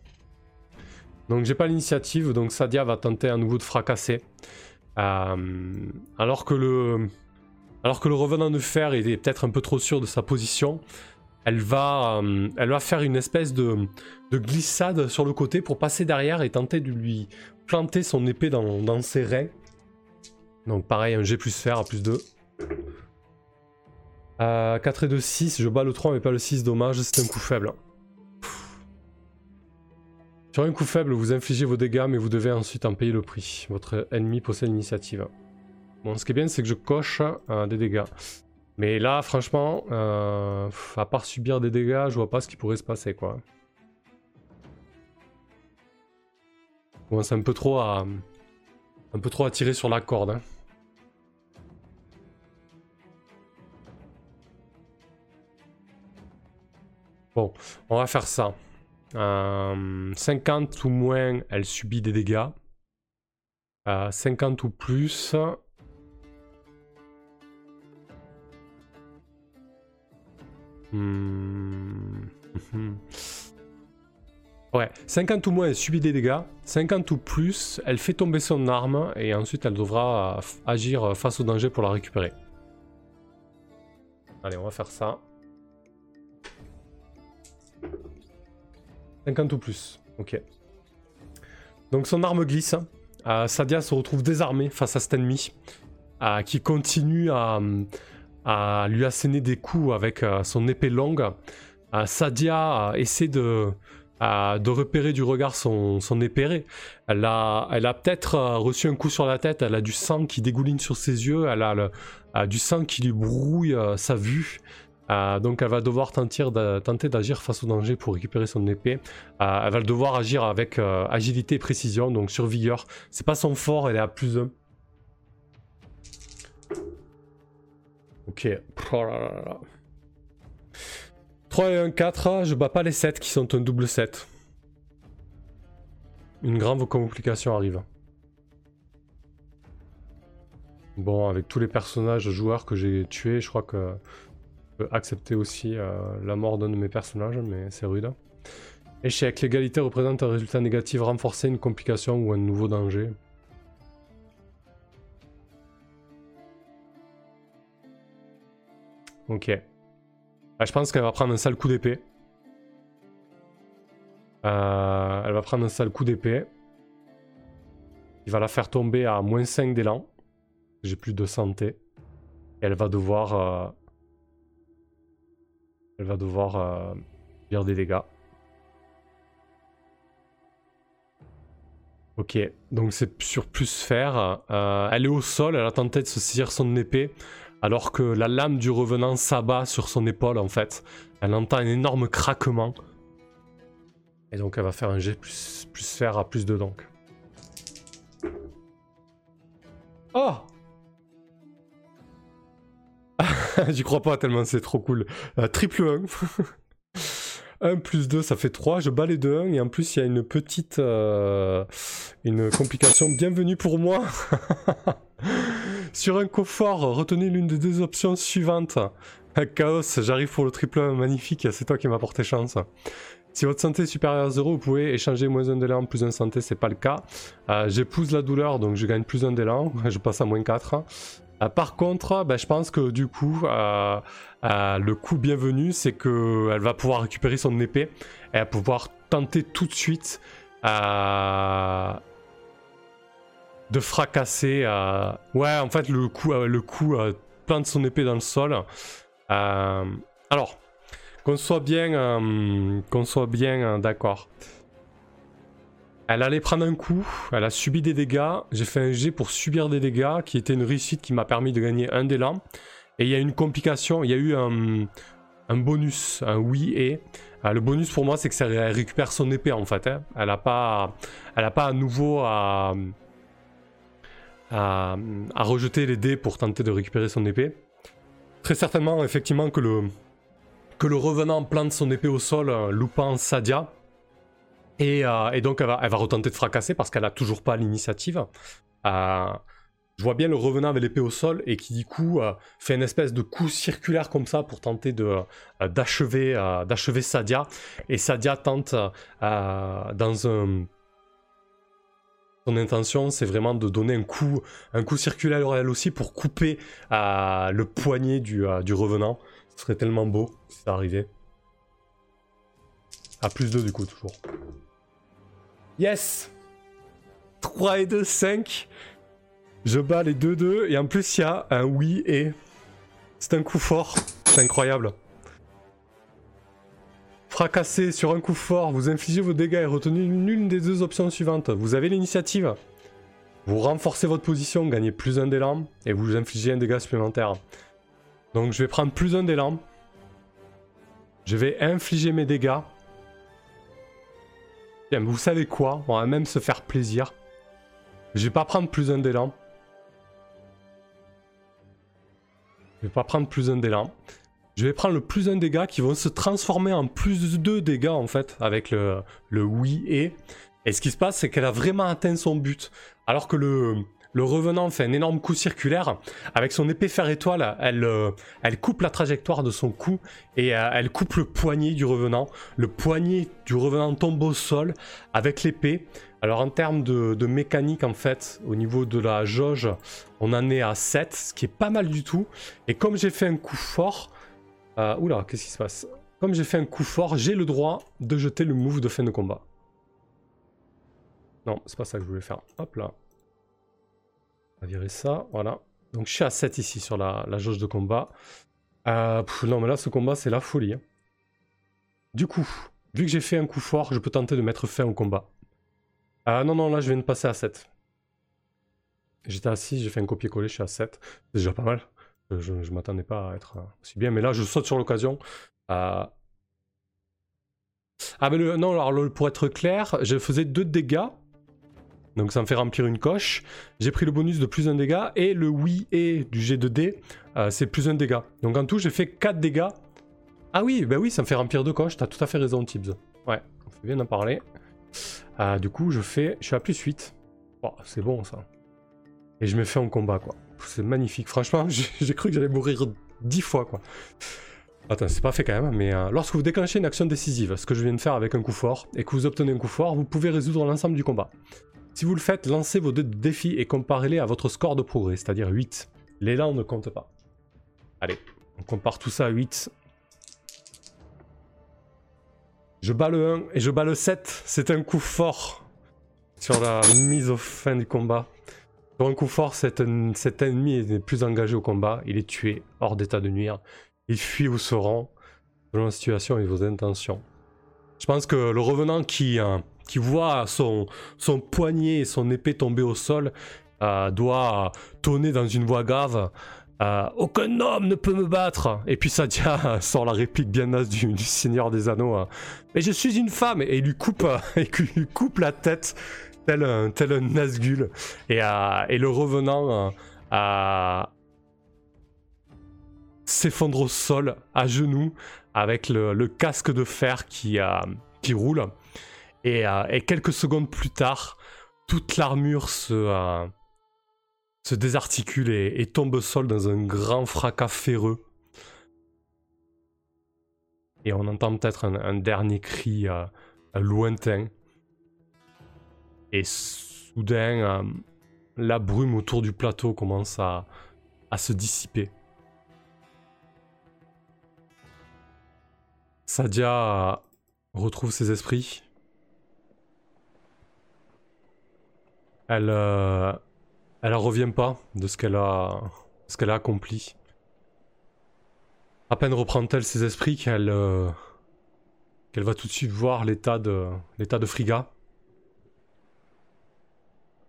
Donc j'ai pas l'initiative, donc Sadia va tenter à nouveau de fracasser. Euh, alors que le... Alors le revenant de fer est peut-être un peu trop sûr de sa position, elle va, euh, faire une espèce de, glissade sur le côté pour passer derrière et tenter de lui planter son épée dans, ses reins. Donc pareil, un G plus fer à plus 2. 4 et 2, 6. Je bats le 3 mais pas le 6, dommage, c'est un coup faible. Sur un coup faible, vous infligez vos dégâts mais vous devez ensuite en payer le prix. Votre ennemi possède l'initiative. Bon, ce qui est bien, c'est que je coche euh, des dégâts. Mais là, franchement, euh, à part subir des dégâts, je vois pas ce qui pourrait se passer, quoi. Bon, c'est un peu trop à... Un peu trop tirer sur la corde, hein. Bon, on va faire ça. 50 euh, ou moins, elle subit des dégâts. 50 euh, ou plus, Hmm. Ouais, 50 ou moins, elle subit des dégâts. 50 ou plus, elle fait tomber son arme et ensuite elle devra agir face au danger pour la récupérer. Allez, on va faire ça. 50 ou plus, ok. Donc son arme glisse. Euh, Sadia se retrouve désarmée face à cet ennemi euh, qui continue à, à lui asséner des coups avec euh, son épée longue. Euh, Sadia essaie de, repérer du regard son, épée. Elle a, elle a peut-être euh, reçu un coup sur la tête, elle a du sang qui dégouline sur ses yeux, elle a, du sang qui lui brouille sa vue. Donc elle va devoir tenter, d'agir face au danger pour récupérer son épée. elle va devoir agir avec agilité et précision, donc sur vigueur. C'est pas son fort, elle est à plus 1. Ok. 3 et 1, 4. Je bats pas les 7 qui sont un double 7. Une grave complication arrive. Bon, avec tous les personnages joueurs que j'ai tués, je crois que peux accepter aussi euh, la mort d'un de mes personnages, mais c'est rude. Échec. L'égalité représente un résultat négatif renforcé, une complication ou un nouveau danger. Ok. Ah, je pense qu'elle va prendre un sale coup d'épée. Euh, elle va prendre un sale coup d'épée. Il va la faire tomber à moins 5 d'élan. J'ai plus de santé. Et elle va devoir... Euh, elle va devoir euh, faire des dégâts. Ok, donc c'est sur plus faire. elle est au sol, elle a tenté de se saisir son épée alors que la lame du revenant s'abat sur son épaule en fait. Elle entend un énorme craquement. Et donc elle va faire un jet plus, plus faire à plus de donc. Oh J'y crois pas tellement c'est trop cool. Euh, triple 1. 1 plus 2, ça fait 3. Je bats les deux 1 et en plus il y a une petite euh, une complication bienvenue pour moi. Sur un coffre, retenez l'une des deux options suivantes. Chaos, j'arrive pour le triple 1, magnifique, c'est toi qui m'as porté chance. Si votre santé est supérieure à 0, vous pouvez échanger moins un d'élan, plus un santé, c'est pas le cas. Euh, j'épouse la douleur, donc je gagne plus un d'élan, je passe à moins 4. Euh, par contre, ben, je pense que du coup, euh, le coup bienvenu, c'est qu'elle va pouvoir récupérer son épée et pouvoir tenter tout de suite de fracasser. Ouais, en fait, le coup, le coup plante son épée dans le sol. alors, qu'on soit bien, euh, qu'on soit bien euh, d'accord. Elle allait prendre un coup, elle a subi des dégâts. J'ai fait un jet pour subir des dégâts, qui était une réussite qui m'a permis de gagner un d'élan. Et il y a une complication, il y a eu un, bonus, un oui et. Euh, le bonus pour moi, c'est que ça récupère son épée en fait. Hein. Elle n'a pas, elle pas à nouveau à rejeter les dés pour tenter de récupérer son épée. Très certainement, effectivement, que le, que le revenant plante son épée au sol, euh, loupant Sadia. Euh, et, donc elle va, retenter de fracasser parce qu'elle a toujours pas l'initiative. Euh, je vois bien le revenant avec l'épée au sol et qui du coup fait une espèce de coup circulaire comme ça pour tenter de d'achever d'achever Sadia. Et Sadia tente dans un son intention, c'est vraiment de donner un coup, un coup circulaire elle aussi pour couper le poignet du, du revenant. Ce serait tellement beau si ça arrivait. À plus 2 du coup, toujours. Yes 3 et 2, 5. Je bats les 2-2 et en plus il y a un oui et. C'est un coup fort. C'est incroyable. Fracassé sur un coup fort, vous infligez vos dégâts et retenez l'une des deux options suivantes. Vous avez l'initiative. Vous renforcez votre position, gagnez plus un d'élan et vous infligez un dégât supplémentaire. Donc je vais prendre plus un d'élan. Je vais infliger mes dégâts. Vous savez quoi? On va même se faire plaisir. Je vais pas prendre plus un d'élan. Je vais pas prendre plus un d'élan. Je vais prendre le plus un dégâts qui vont se transformer en plus deux dégâts en fait avec le, le oui et. Et ce qui se passe c'est qu'elle a vraiment atteint son but. Alors que le, le revenant fait un énorme coup circulaire. Avec son épée fer étoile, elle, euh, coupe la trajectoire de son coup et euh, elle coupe le poignet du revenant. Le poignet du revenant tombe au sol avec l'épée. Alors en termes de, mécanique en fait, au niveau de la jauge, on en est à 7, ce qui est pas mal du tout. Et comme j'ai fait un coup fort... Euh, oula, qu'est-ce qui se passe? Comme j'ai fait un coup fort, j'ai le droit de jeter le move de fin de combat. Non, c'est pas ça que je voulais faire. Hop là virer ça, voilà. Donc je suis à 7 ici sur la, jauge de combat. Euh, non mais là ce combat c'est la folie. Hein. Du coup, vu que j'ai fait un coup fort, je peux tenter de mettre fin au combat. Ah non non là je viens de passer à 7. J'étais à 6, j'ai fait un copier-coller, je suis à 7. C'est déjà pas mal. Je, m'attendais pas à être aussi bien, mais là je saute sur l'occasion. Euh, ah mais le, non alors pour être clair, je faisais 2 dégâts donc ça me fait remplir une coche. J'ai pris le bonus de plus un dégât et le oui et du G2D, euh, c'est plus un dégât. Donc en tout, j'ai fait 4 dégâts. Ah oui, bah oui, ça me fait remplir deux coches, t'as tout à fait raison, Tibbs. Ouais, on fait bien d'en parler. Euh, du coup, je fais. Je suis à plus 8. c'est bon ça. Et je me fais en combat, quoi. C'est magnifique. Franchement, j'ai cru que j'allais mourir 10 fois, quoi. Attends, c'est pas fait quand même, mais euh, lorsque vous déclenchez une action décisive, ce que je viens de faire avec un coup fort, et que vous obtenez un coup fort, vous pouvez résoudre l'ensemble du combat. Si vous le faites, lancez vos deux défis et comparez-les à votre score de progrès, c'est-à-dire 8. L'élan ne compte pas. Allez, on compare tout ça à 8. Je bats le 1 et je bats le 7. C'est un coup fort sur la mise au fin du combat. Sur un coup fort, cet, ennemi est plus engagé au combat. Il est tué, hors d'état de nuire. Il fuit ou se rend, selon la situation et vos intentions. Je pense que le revenant qui... Euh, qui voit son, poignet et son épée tomber au sol, euh, doit tonner dans une voix grave. Euh, aucun homme ne peut me battre. Et puis Sadia sort la réplique bien naze du, Seigneur des Anneaux. Hein. Mais je suis une femme et il lui coupe, la tête tel un, tel Nazgul. Et, euh, et le revenant s'effondre au sol, à genoux, avec le, casque de fer qui roule. Et, quelques secondes plus tard, toute l'armure se, se désarticule et, tombe au sol dans un grand fracas ferreux. Et on entend peut-être un, dernier cri lointain. Et soudain, euh, la brume autour du plateau commence à, se dissiper. Sadia retrouve ses esprits. Elle, euh, elle revient pas de ce qu'elle a, ce a accompli. À peine reprend-elle ses esprits qu'elle, euh, qu'elle va tout de suite voir l'état de, l'état de Friga.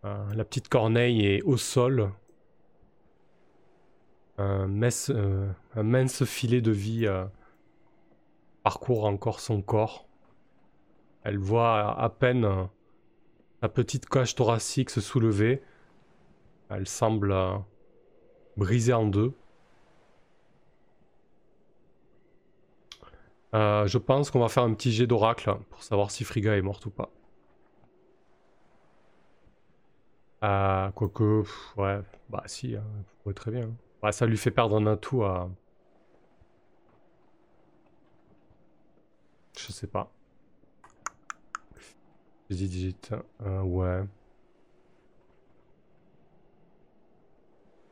Euh, la petite corneille est au sol. Un, euh, mince filet de vie parcourt encore son corps. Elle voit à peine sa petite cage thoracique se soulever. Elle semble brisée en deux. je pense qu'on va faire un petit jet d'oracle pour savoir si Friga est morte ou pas. Euh, quoique, ouais, bah si, hein, très bien. Bah, ça lui fait perdre un atout à. Je sais pas. Digit. Euh, ouais.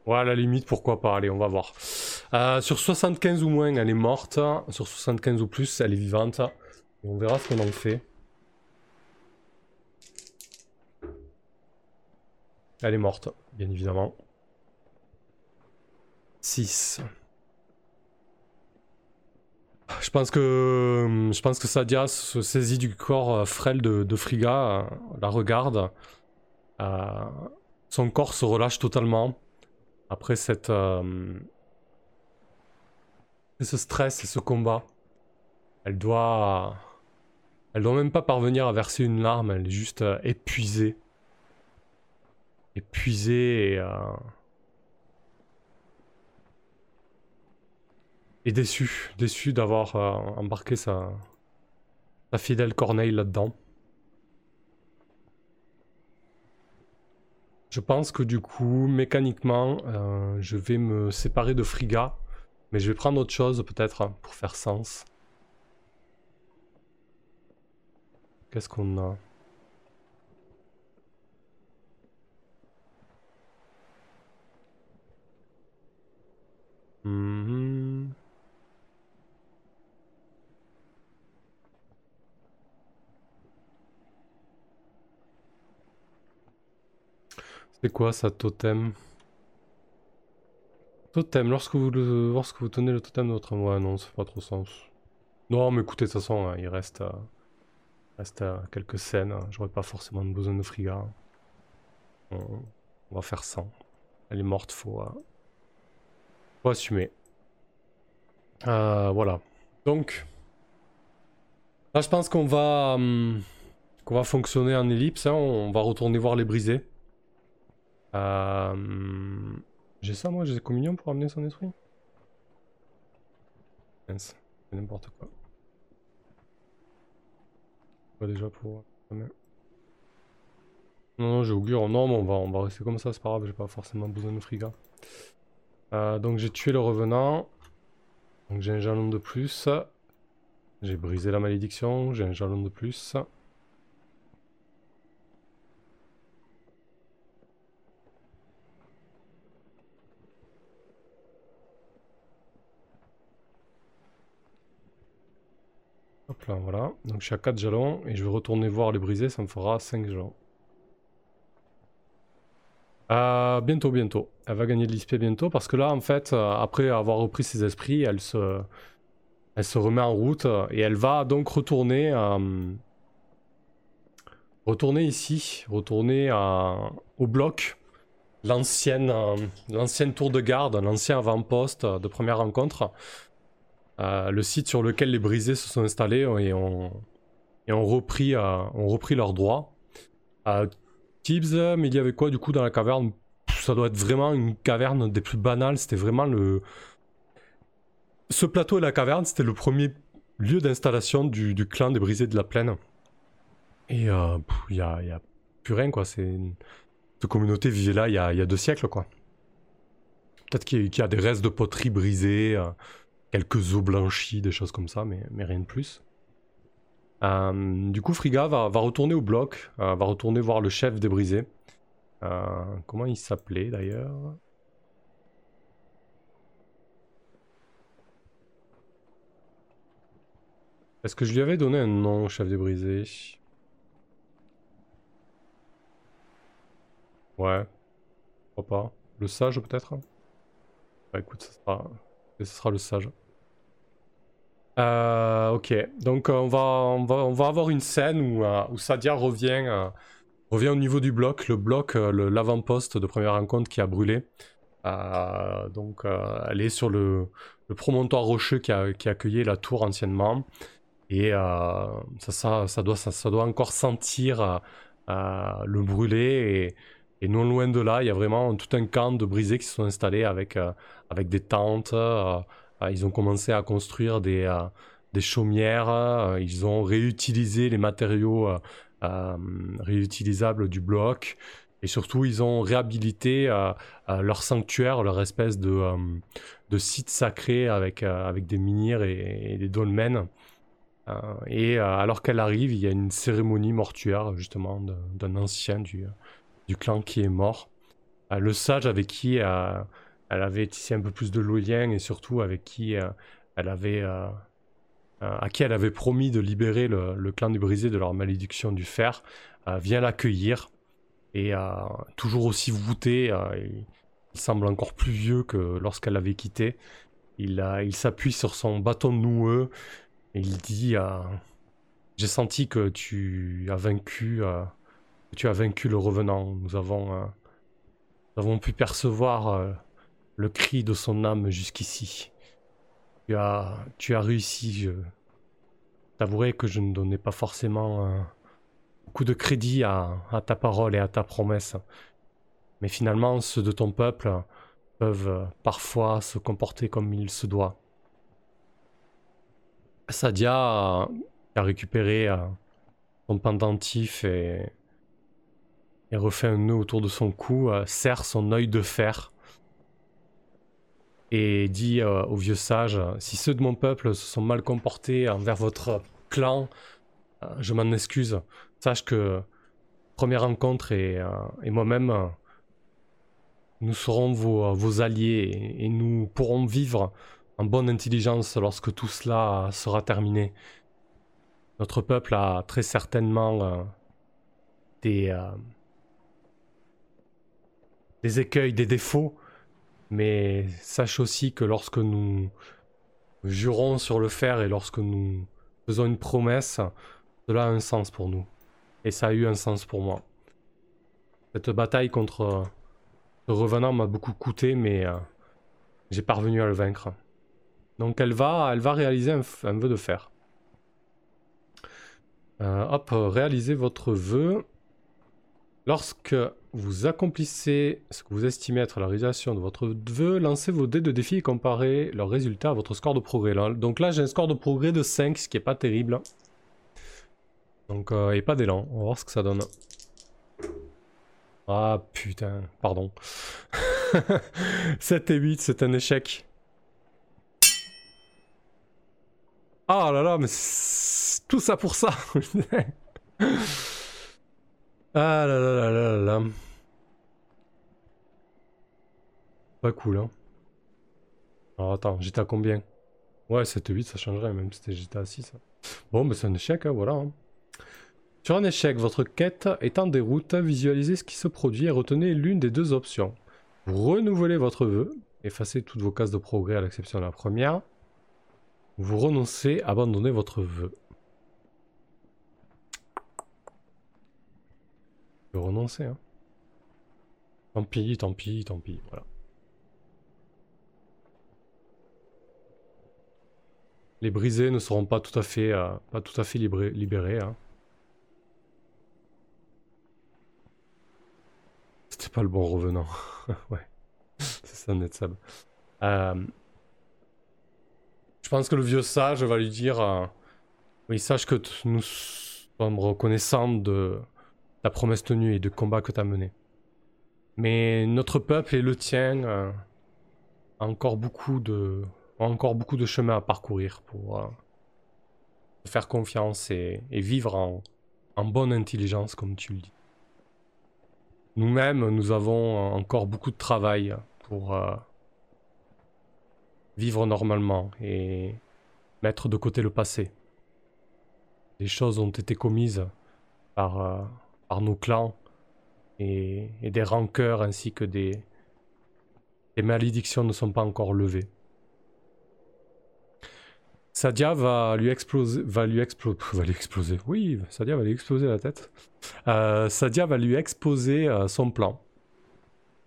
Ouais, à la limite, pourquoi pas. Allez, on va voir. Euh, sur 75 ou moins, elle est morte. Sur 75 ou plus, elle est vivante. On verra ce qu'on en fait. Elle est morte, bien évidemment. 6. Je pense que Sadia se saisit du corps euh, frêle de, Friga, euh, la regarde. Euh, son corps se relâche totalement après cette ce stress et ce combat. Elle doit elle doit même pas parvenir à verser une larme, elle est juste épuisée épuisé et, et déçu. Déçu d'avoir euh, embarqué sa, fidèle Corneille là-dedans. Je pense que du coup, mécaniquement, euh, je vais me séparer de Friga. Mais je vais prendre autre chose peut-être pour faire sens. Qu'est-ce qu'on a? Mhm. C'est quoi ça, totem? Totem, lorsque vous, tenez le totem de votre... Ouais, non, ça fait pas trop sens. Non, mais écoutez, de toute façon, hein, il reste, reste quelques scènes. Hein. J'aurais pas forcément besoin de friga. On, va faire 100. Elle est morte, faut... Euh, faut assumer. Euh, voilà. Donc, là, je pense qu'on va, hum, qu'on va fonctionner en ellipse. Hein. On va retourner voir les brisés. Euh, j'ai ça, moi J'ai communion pour amener son esprit? Mince, n'importe quoi. Pas déjà pour... Non, non, j'ai augure. Non, mais on va, on va rester comme ça, c'est pas grave, j'ai pas forcément besoin de friga. Euh, donc j'ai tué le revenant. Donc j'ai un jalon de plus. J'ai brisé la malédiction, j'ai un jalon de plus. Voilà. Donc je suis à 4 jalons et je vais retourner voir les brisés, ça me fera 5 jalons. Euh, bientôt, bientôt. Elle va gagner de l'XP bientôt parce que là, en fait, euh, après avoir repris ses esprits, elle se, elle se remet en route et elle va donc retourner, euh, retourner ici, retourner au bloc, l'ancienne tour de garde, l'ancien avant-poste de première rencontre, le site sur lequel les brisés se sont installés et ont, et ont repris, ont repris leurs droits. Tibbs, mais il y avait quoi du coup dans la caverne? Ça doit être vraiment une caverne des plus banales. C'était vraiment le. ce plateau et la caverne, c'était le premier lieu d'installation du, clan des brisés de la plaine. Et il n'y a, y a, plus rien, quoi. C'est Cette communauté vivait là il y a, y a deux siècles, quoi. Peut-être qu'il y, a des restes de poterie brisés, quelques os blanchis, des choses comme ça, mais, rien de plus. Euh, du coup, Friga va, retourner au bloc, euh, va retourner voir le chef des brisés. Euh, comment il s'appelait d'ailleurs? Est-ce que je lui avais donné un nom, chef des brisés? Ouais. Pas. Le sage peut-être? Bah écoute, ce sera le sage. Euh, ok, donc euh, on, va, on, va, on va avoir une scène où, euh, Sadia revient, revient au niveau du bloc, le bloc, l'avant-poste de première rencontre qui a brûlé. donc elle est sur le, promontoire rocheux qui, a, qui accueillait la tour anciennement. Et ça, ça, ça, doit, ça, doit encore sentir le brûler. Et, non loin de là, il y a vraiment tout un camp de brisés qui sont installés avec, avec des tentes. Ils ont commencé à construire des, euh, des chaumières, euh, ils ont réutilisé les matériaux réutilisables du bloc. Et surtout, ils ont réhabilité leur sanctuaire, leur espèce de, de site sacré avec, avec des menhirs et, des dolmens. et alors qu'elle arrive, il y a une cérémonie mortuaire, justement, d'un ancien du, du clan qui est mort. le sage avec qui elle avait tissé un peu plus de lien et surtout avec qui euh, elle avait euh, euh, à qui elle avait promis de libérer le, clan du brisé de leur malédiction du fer, vient l'accueillir et toujours aussi voûté. Il, semble encore plus vieux que lorsqu'elle l'avait quitté. Il, s'appuie sur son bâton noueux et il dit J'ai senti que tu as vaincu, tu as vaincu le revenant. Nous avons pu percevoir le cri de son âme jusqu'ici. Tu as, tu as réussi. Je t'avouerai que je ne donnais pas forcément un beaucoup de crédit à, ta parole et à ta promesse. Mais finalement, ceux de ton peuple peuvent parfois se comporter comme il se doit. Sadia a, récupéré euh, son pendentif et, et refait un nœud autour de son cou, euh, serre son œil de fer et dit euh, au vieux sage Si ceux de mon peuple se sont mal comportés envers votre clan, euh, je m'en excuse. Sache que première rencontre et, euh, moi-même, nous serons vos, alliés et, nous pourrons vivre en bonne intelligence lorsque tout cela sera terminé. Notre peuple a très certainement des, des écueils, des défauts, mais sache aussi que lorsque nous jurons sur le fer et lorsque nous faisons une promesse, cela a un sens pour nous. Et ça a eu un sens pour moi. Cette bataille contre le revenant m'a beaucoup coûté, mais euh, j'ai parvenu à le vaincre. Donc elle va, elle va réaliser un, vœu de fer. Euh, hop, réalisez votre vœu. Lorsque vous accomplissez ce que vous estimez être la réalisation de votre vœu, lancez vos dés de défi et comparez leurs résultats à votre score de progrès. Donc là, j'ai un score de progrès de 5, ce qui est pas terrible. Donc, euh, et pas d'élan. On va voir ce que ça donne. Ah putain, pardon. 7 et 8, c'est un échec. Ah là là, mais tout ça pour ça. Ah là là là là là. Pas cool, hein. Alors attends, j'étais à combien? Ouais, 7-8, ça changerait, même si j'étais à 6. Hein. Bon, mais c'est un échec, hein, voilà. Hein. Sur un échec, votre quête est en déroute, visualisez ce qui se produit et retenez l'une des deux options. Vous renouvelez votre vœu, effacez toutes vos cases de progrès à l'exception de la première. Vous renoncez, abandonnez votre vœu. Renoncer. Hein. Tant pis, tant pis, tant pis, voilà. Les brisés ne seront pas tout à fait, euh, pas tout à fait libérés. Hein. C'était pas le bon revenant. ouais, c'est ça, Netsab. Euh... Je pense que le vieux sage va lui dire euh, Oui, sache que nous sommes reconnaissants de ta promesse tenue et du combat que tu as mené. Mais notre peuple et le tien euh, encore beaucoup de, encore beaucoup de chemin à parcourir pour euh, faire confiance et, vivre en, en, bonne intelligence, comme tu le dis. Nous-mêmes, nous avons encore beaucoup de travail pour euh, vivre normalement et mettre de côté le passé. Des choses ont été commises par, par nos clans et, des rancœurs ainsi que des, des malédictions ne sont pas encore levées. Sadia va lui exploser, va lui exploser, va lui exploser. Oui, Sadia va lui exploser la tête. Euh, Sadia va lui exposer euh, son plan.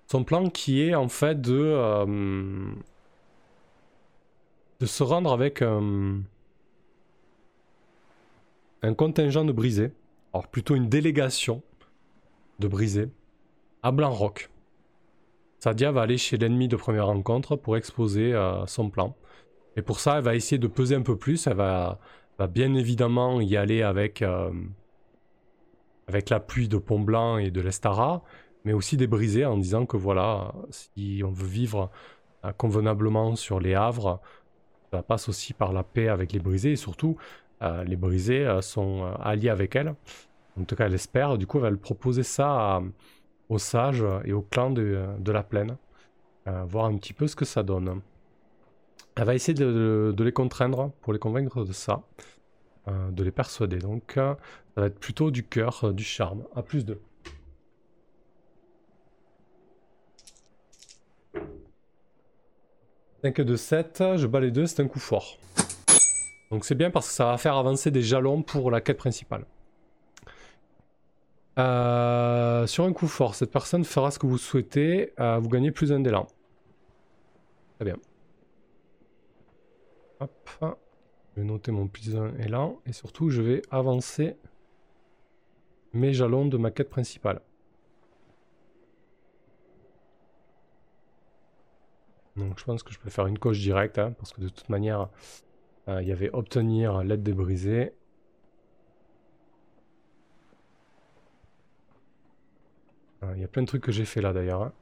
Son plan qui est en fait de euh, de se rendre avec un contingent de brisés. Alors plutôt une délégation de briser à Blanc-Rock. Sadia va aller chez l'ennemi de première rencontre pour exposer euh, son plan. Et pour ça, elle va essayer de peser un peu plus. Elle va, bien évidemment y aller avec, euh, avec l'appui de Pont Blanc et de l'Estara, mais aussi des brisés en disant que voilà, si on veut vivre euh, convenablement sur les Havres, ça passe aussi par la paix avec les brisés et surtout, les brisés sont alliés avec elle. En tout cas, elle espère. Du coup, elle va le proposer ça aux sages et aux clans de, la plaine. Euh, voir un petit peu ce que ça donne. Elle va essayer de, les contraindre pour les convaincre de ça. Euh, de les persuader. Donc, euh, ça va être plutôt du cœur, du charme. À plus de. « 5 de 7, je bats les deux, c'est un coup fort. Donc c'est bien parce que ça va faire avancer des jalons pour la quête principale. Euh, sur un coup fort, cette personne fera ce que vous souhaitez. Euh, vous gagnez plus un d'élan. Très bien. Hop. Je vais noter mon plus un élan. Et surtout, je vais avancer mes jalons de ma quête principale. Donc je pense que je peux faire une coche directe, hein, parce que de toute manière, euh, il y avait obtenir l'aide des brisés. Il y a plein de trucs que j'ai fait là d'ailleurs. Hein.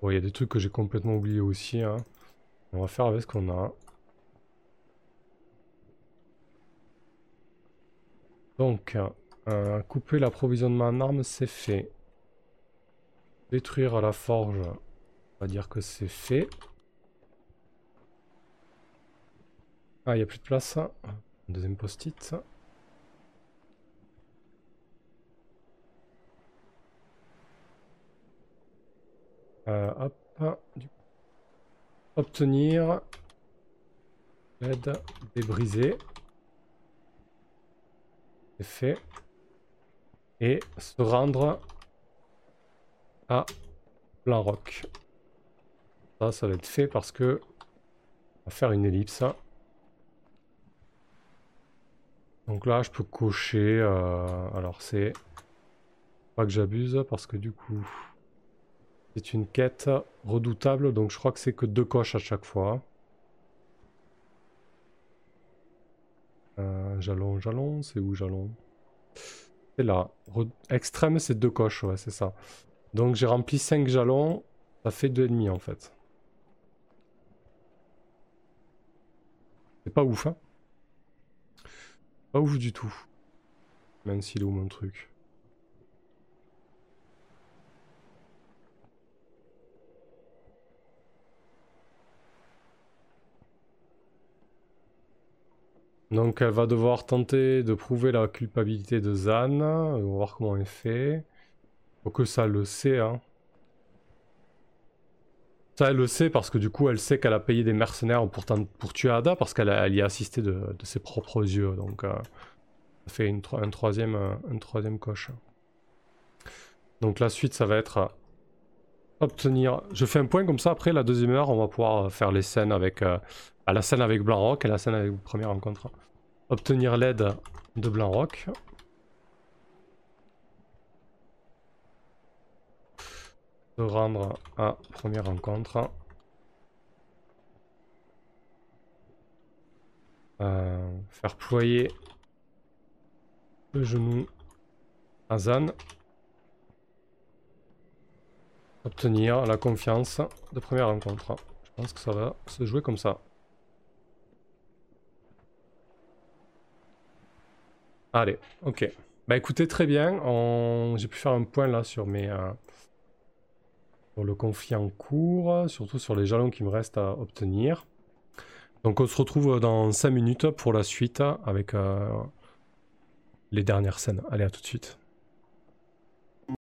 Bon, il y a des trucs que j'ai complètement oublié aussi. Hein. On va faire avec ce qu'on a. Donc, euh, couper l'approvisionnement en armes, c'est fait. Détruire la forge, on va dire que c'est fait. Ah, il n'y a plus de place. Deuxième post-it. Euh, hop. Obtenir l'aide débrisée. C'est fait. Et se rendre à Blanc-Rock. Ça, ça va être fait parce que on va faire une ellipse. Donc là, je peux cocher. Euh, alors c'est pas que j'abuse parce que du coup, c'est une quête redoutable, donc je crois que c'est que deux coches à chaque fois. Euh, jalon, jalon, c'est où jalon? C'est là. Extrême, c'est deux coches, ouais, c'est ça. Donc j'ai rempli 5 jalons, ça fait deux ennemis en fait. Pas ouf, hein Pas ouf du tout. Même s'il est où mon truc Donc elle va devoir tenter de prouver la culpabilité de Zan. On va voir comment elle fait. Faut que ça le sait. Hein. Ça elle le sait parce que du coup elle sait qu'elle a payé des mercenaires pour, tuer Ada parce qu'elle y a assisté de, ses propres yeux. Donc euh, ça fait une, un, troisième, un troisième coche. Donc la suite ça va être obtenir... Je fais un point comme ça, après la deuxième heure on va pouvoir faire les scènes avec... Euh, la scène avec Blanc-Rock et la scène avec première rencontre. Obtenir l'aide de Blanc-Rock. Se rendre à première rencontre. Euh, faire ployer le genou à Zan. Obtenir la confiance de première rencontre. Je pense que ça va se jouer comme ça. Allez, ok. Bah écoutez, très bien. J'ai pu faire un point là sur mes... Euh, le conflit en cours, surtout sur les jalons qui me restent à obtenir. Donc on se retrouve dans 5 minutes pour la suite avec euh, les dernières scènes. Allez, à tout de suite.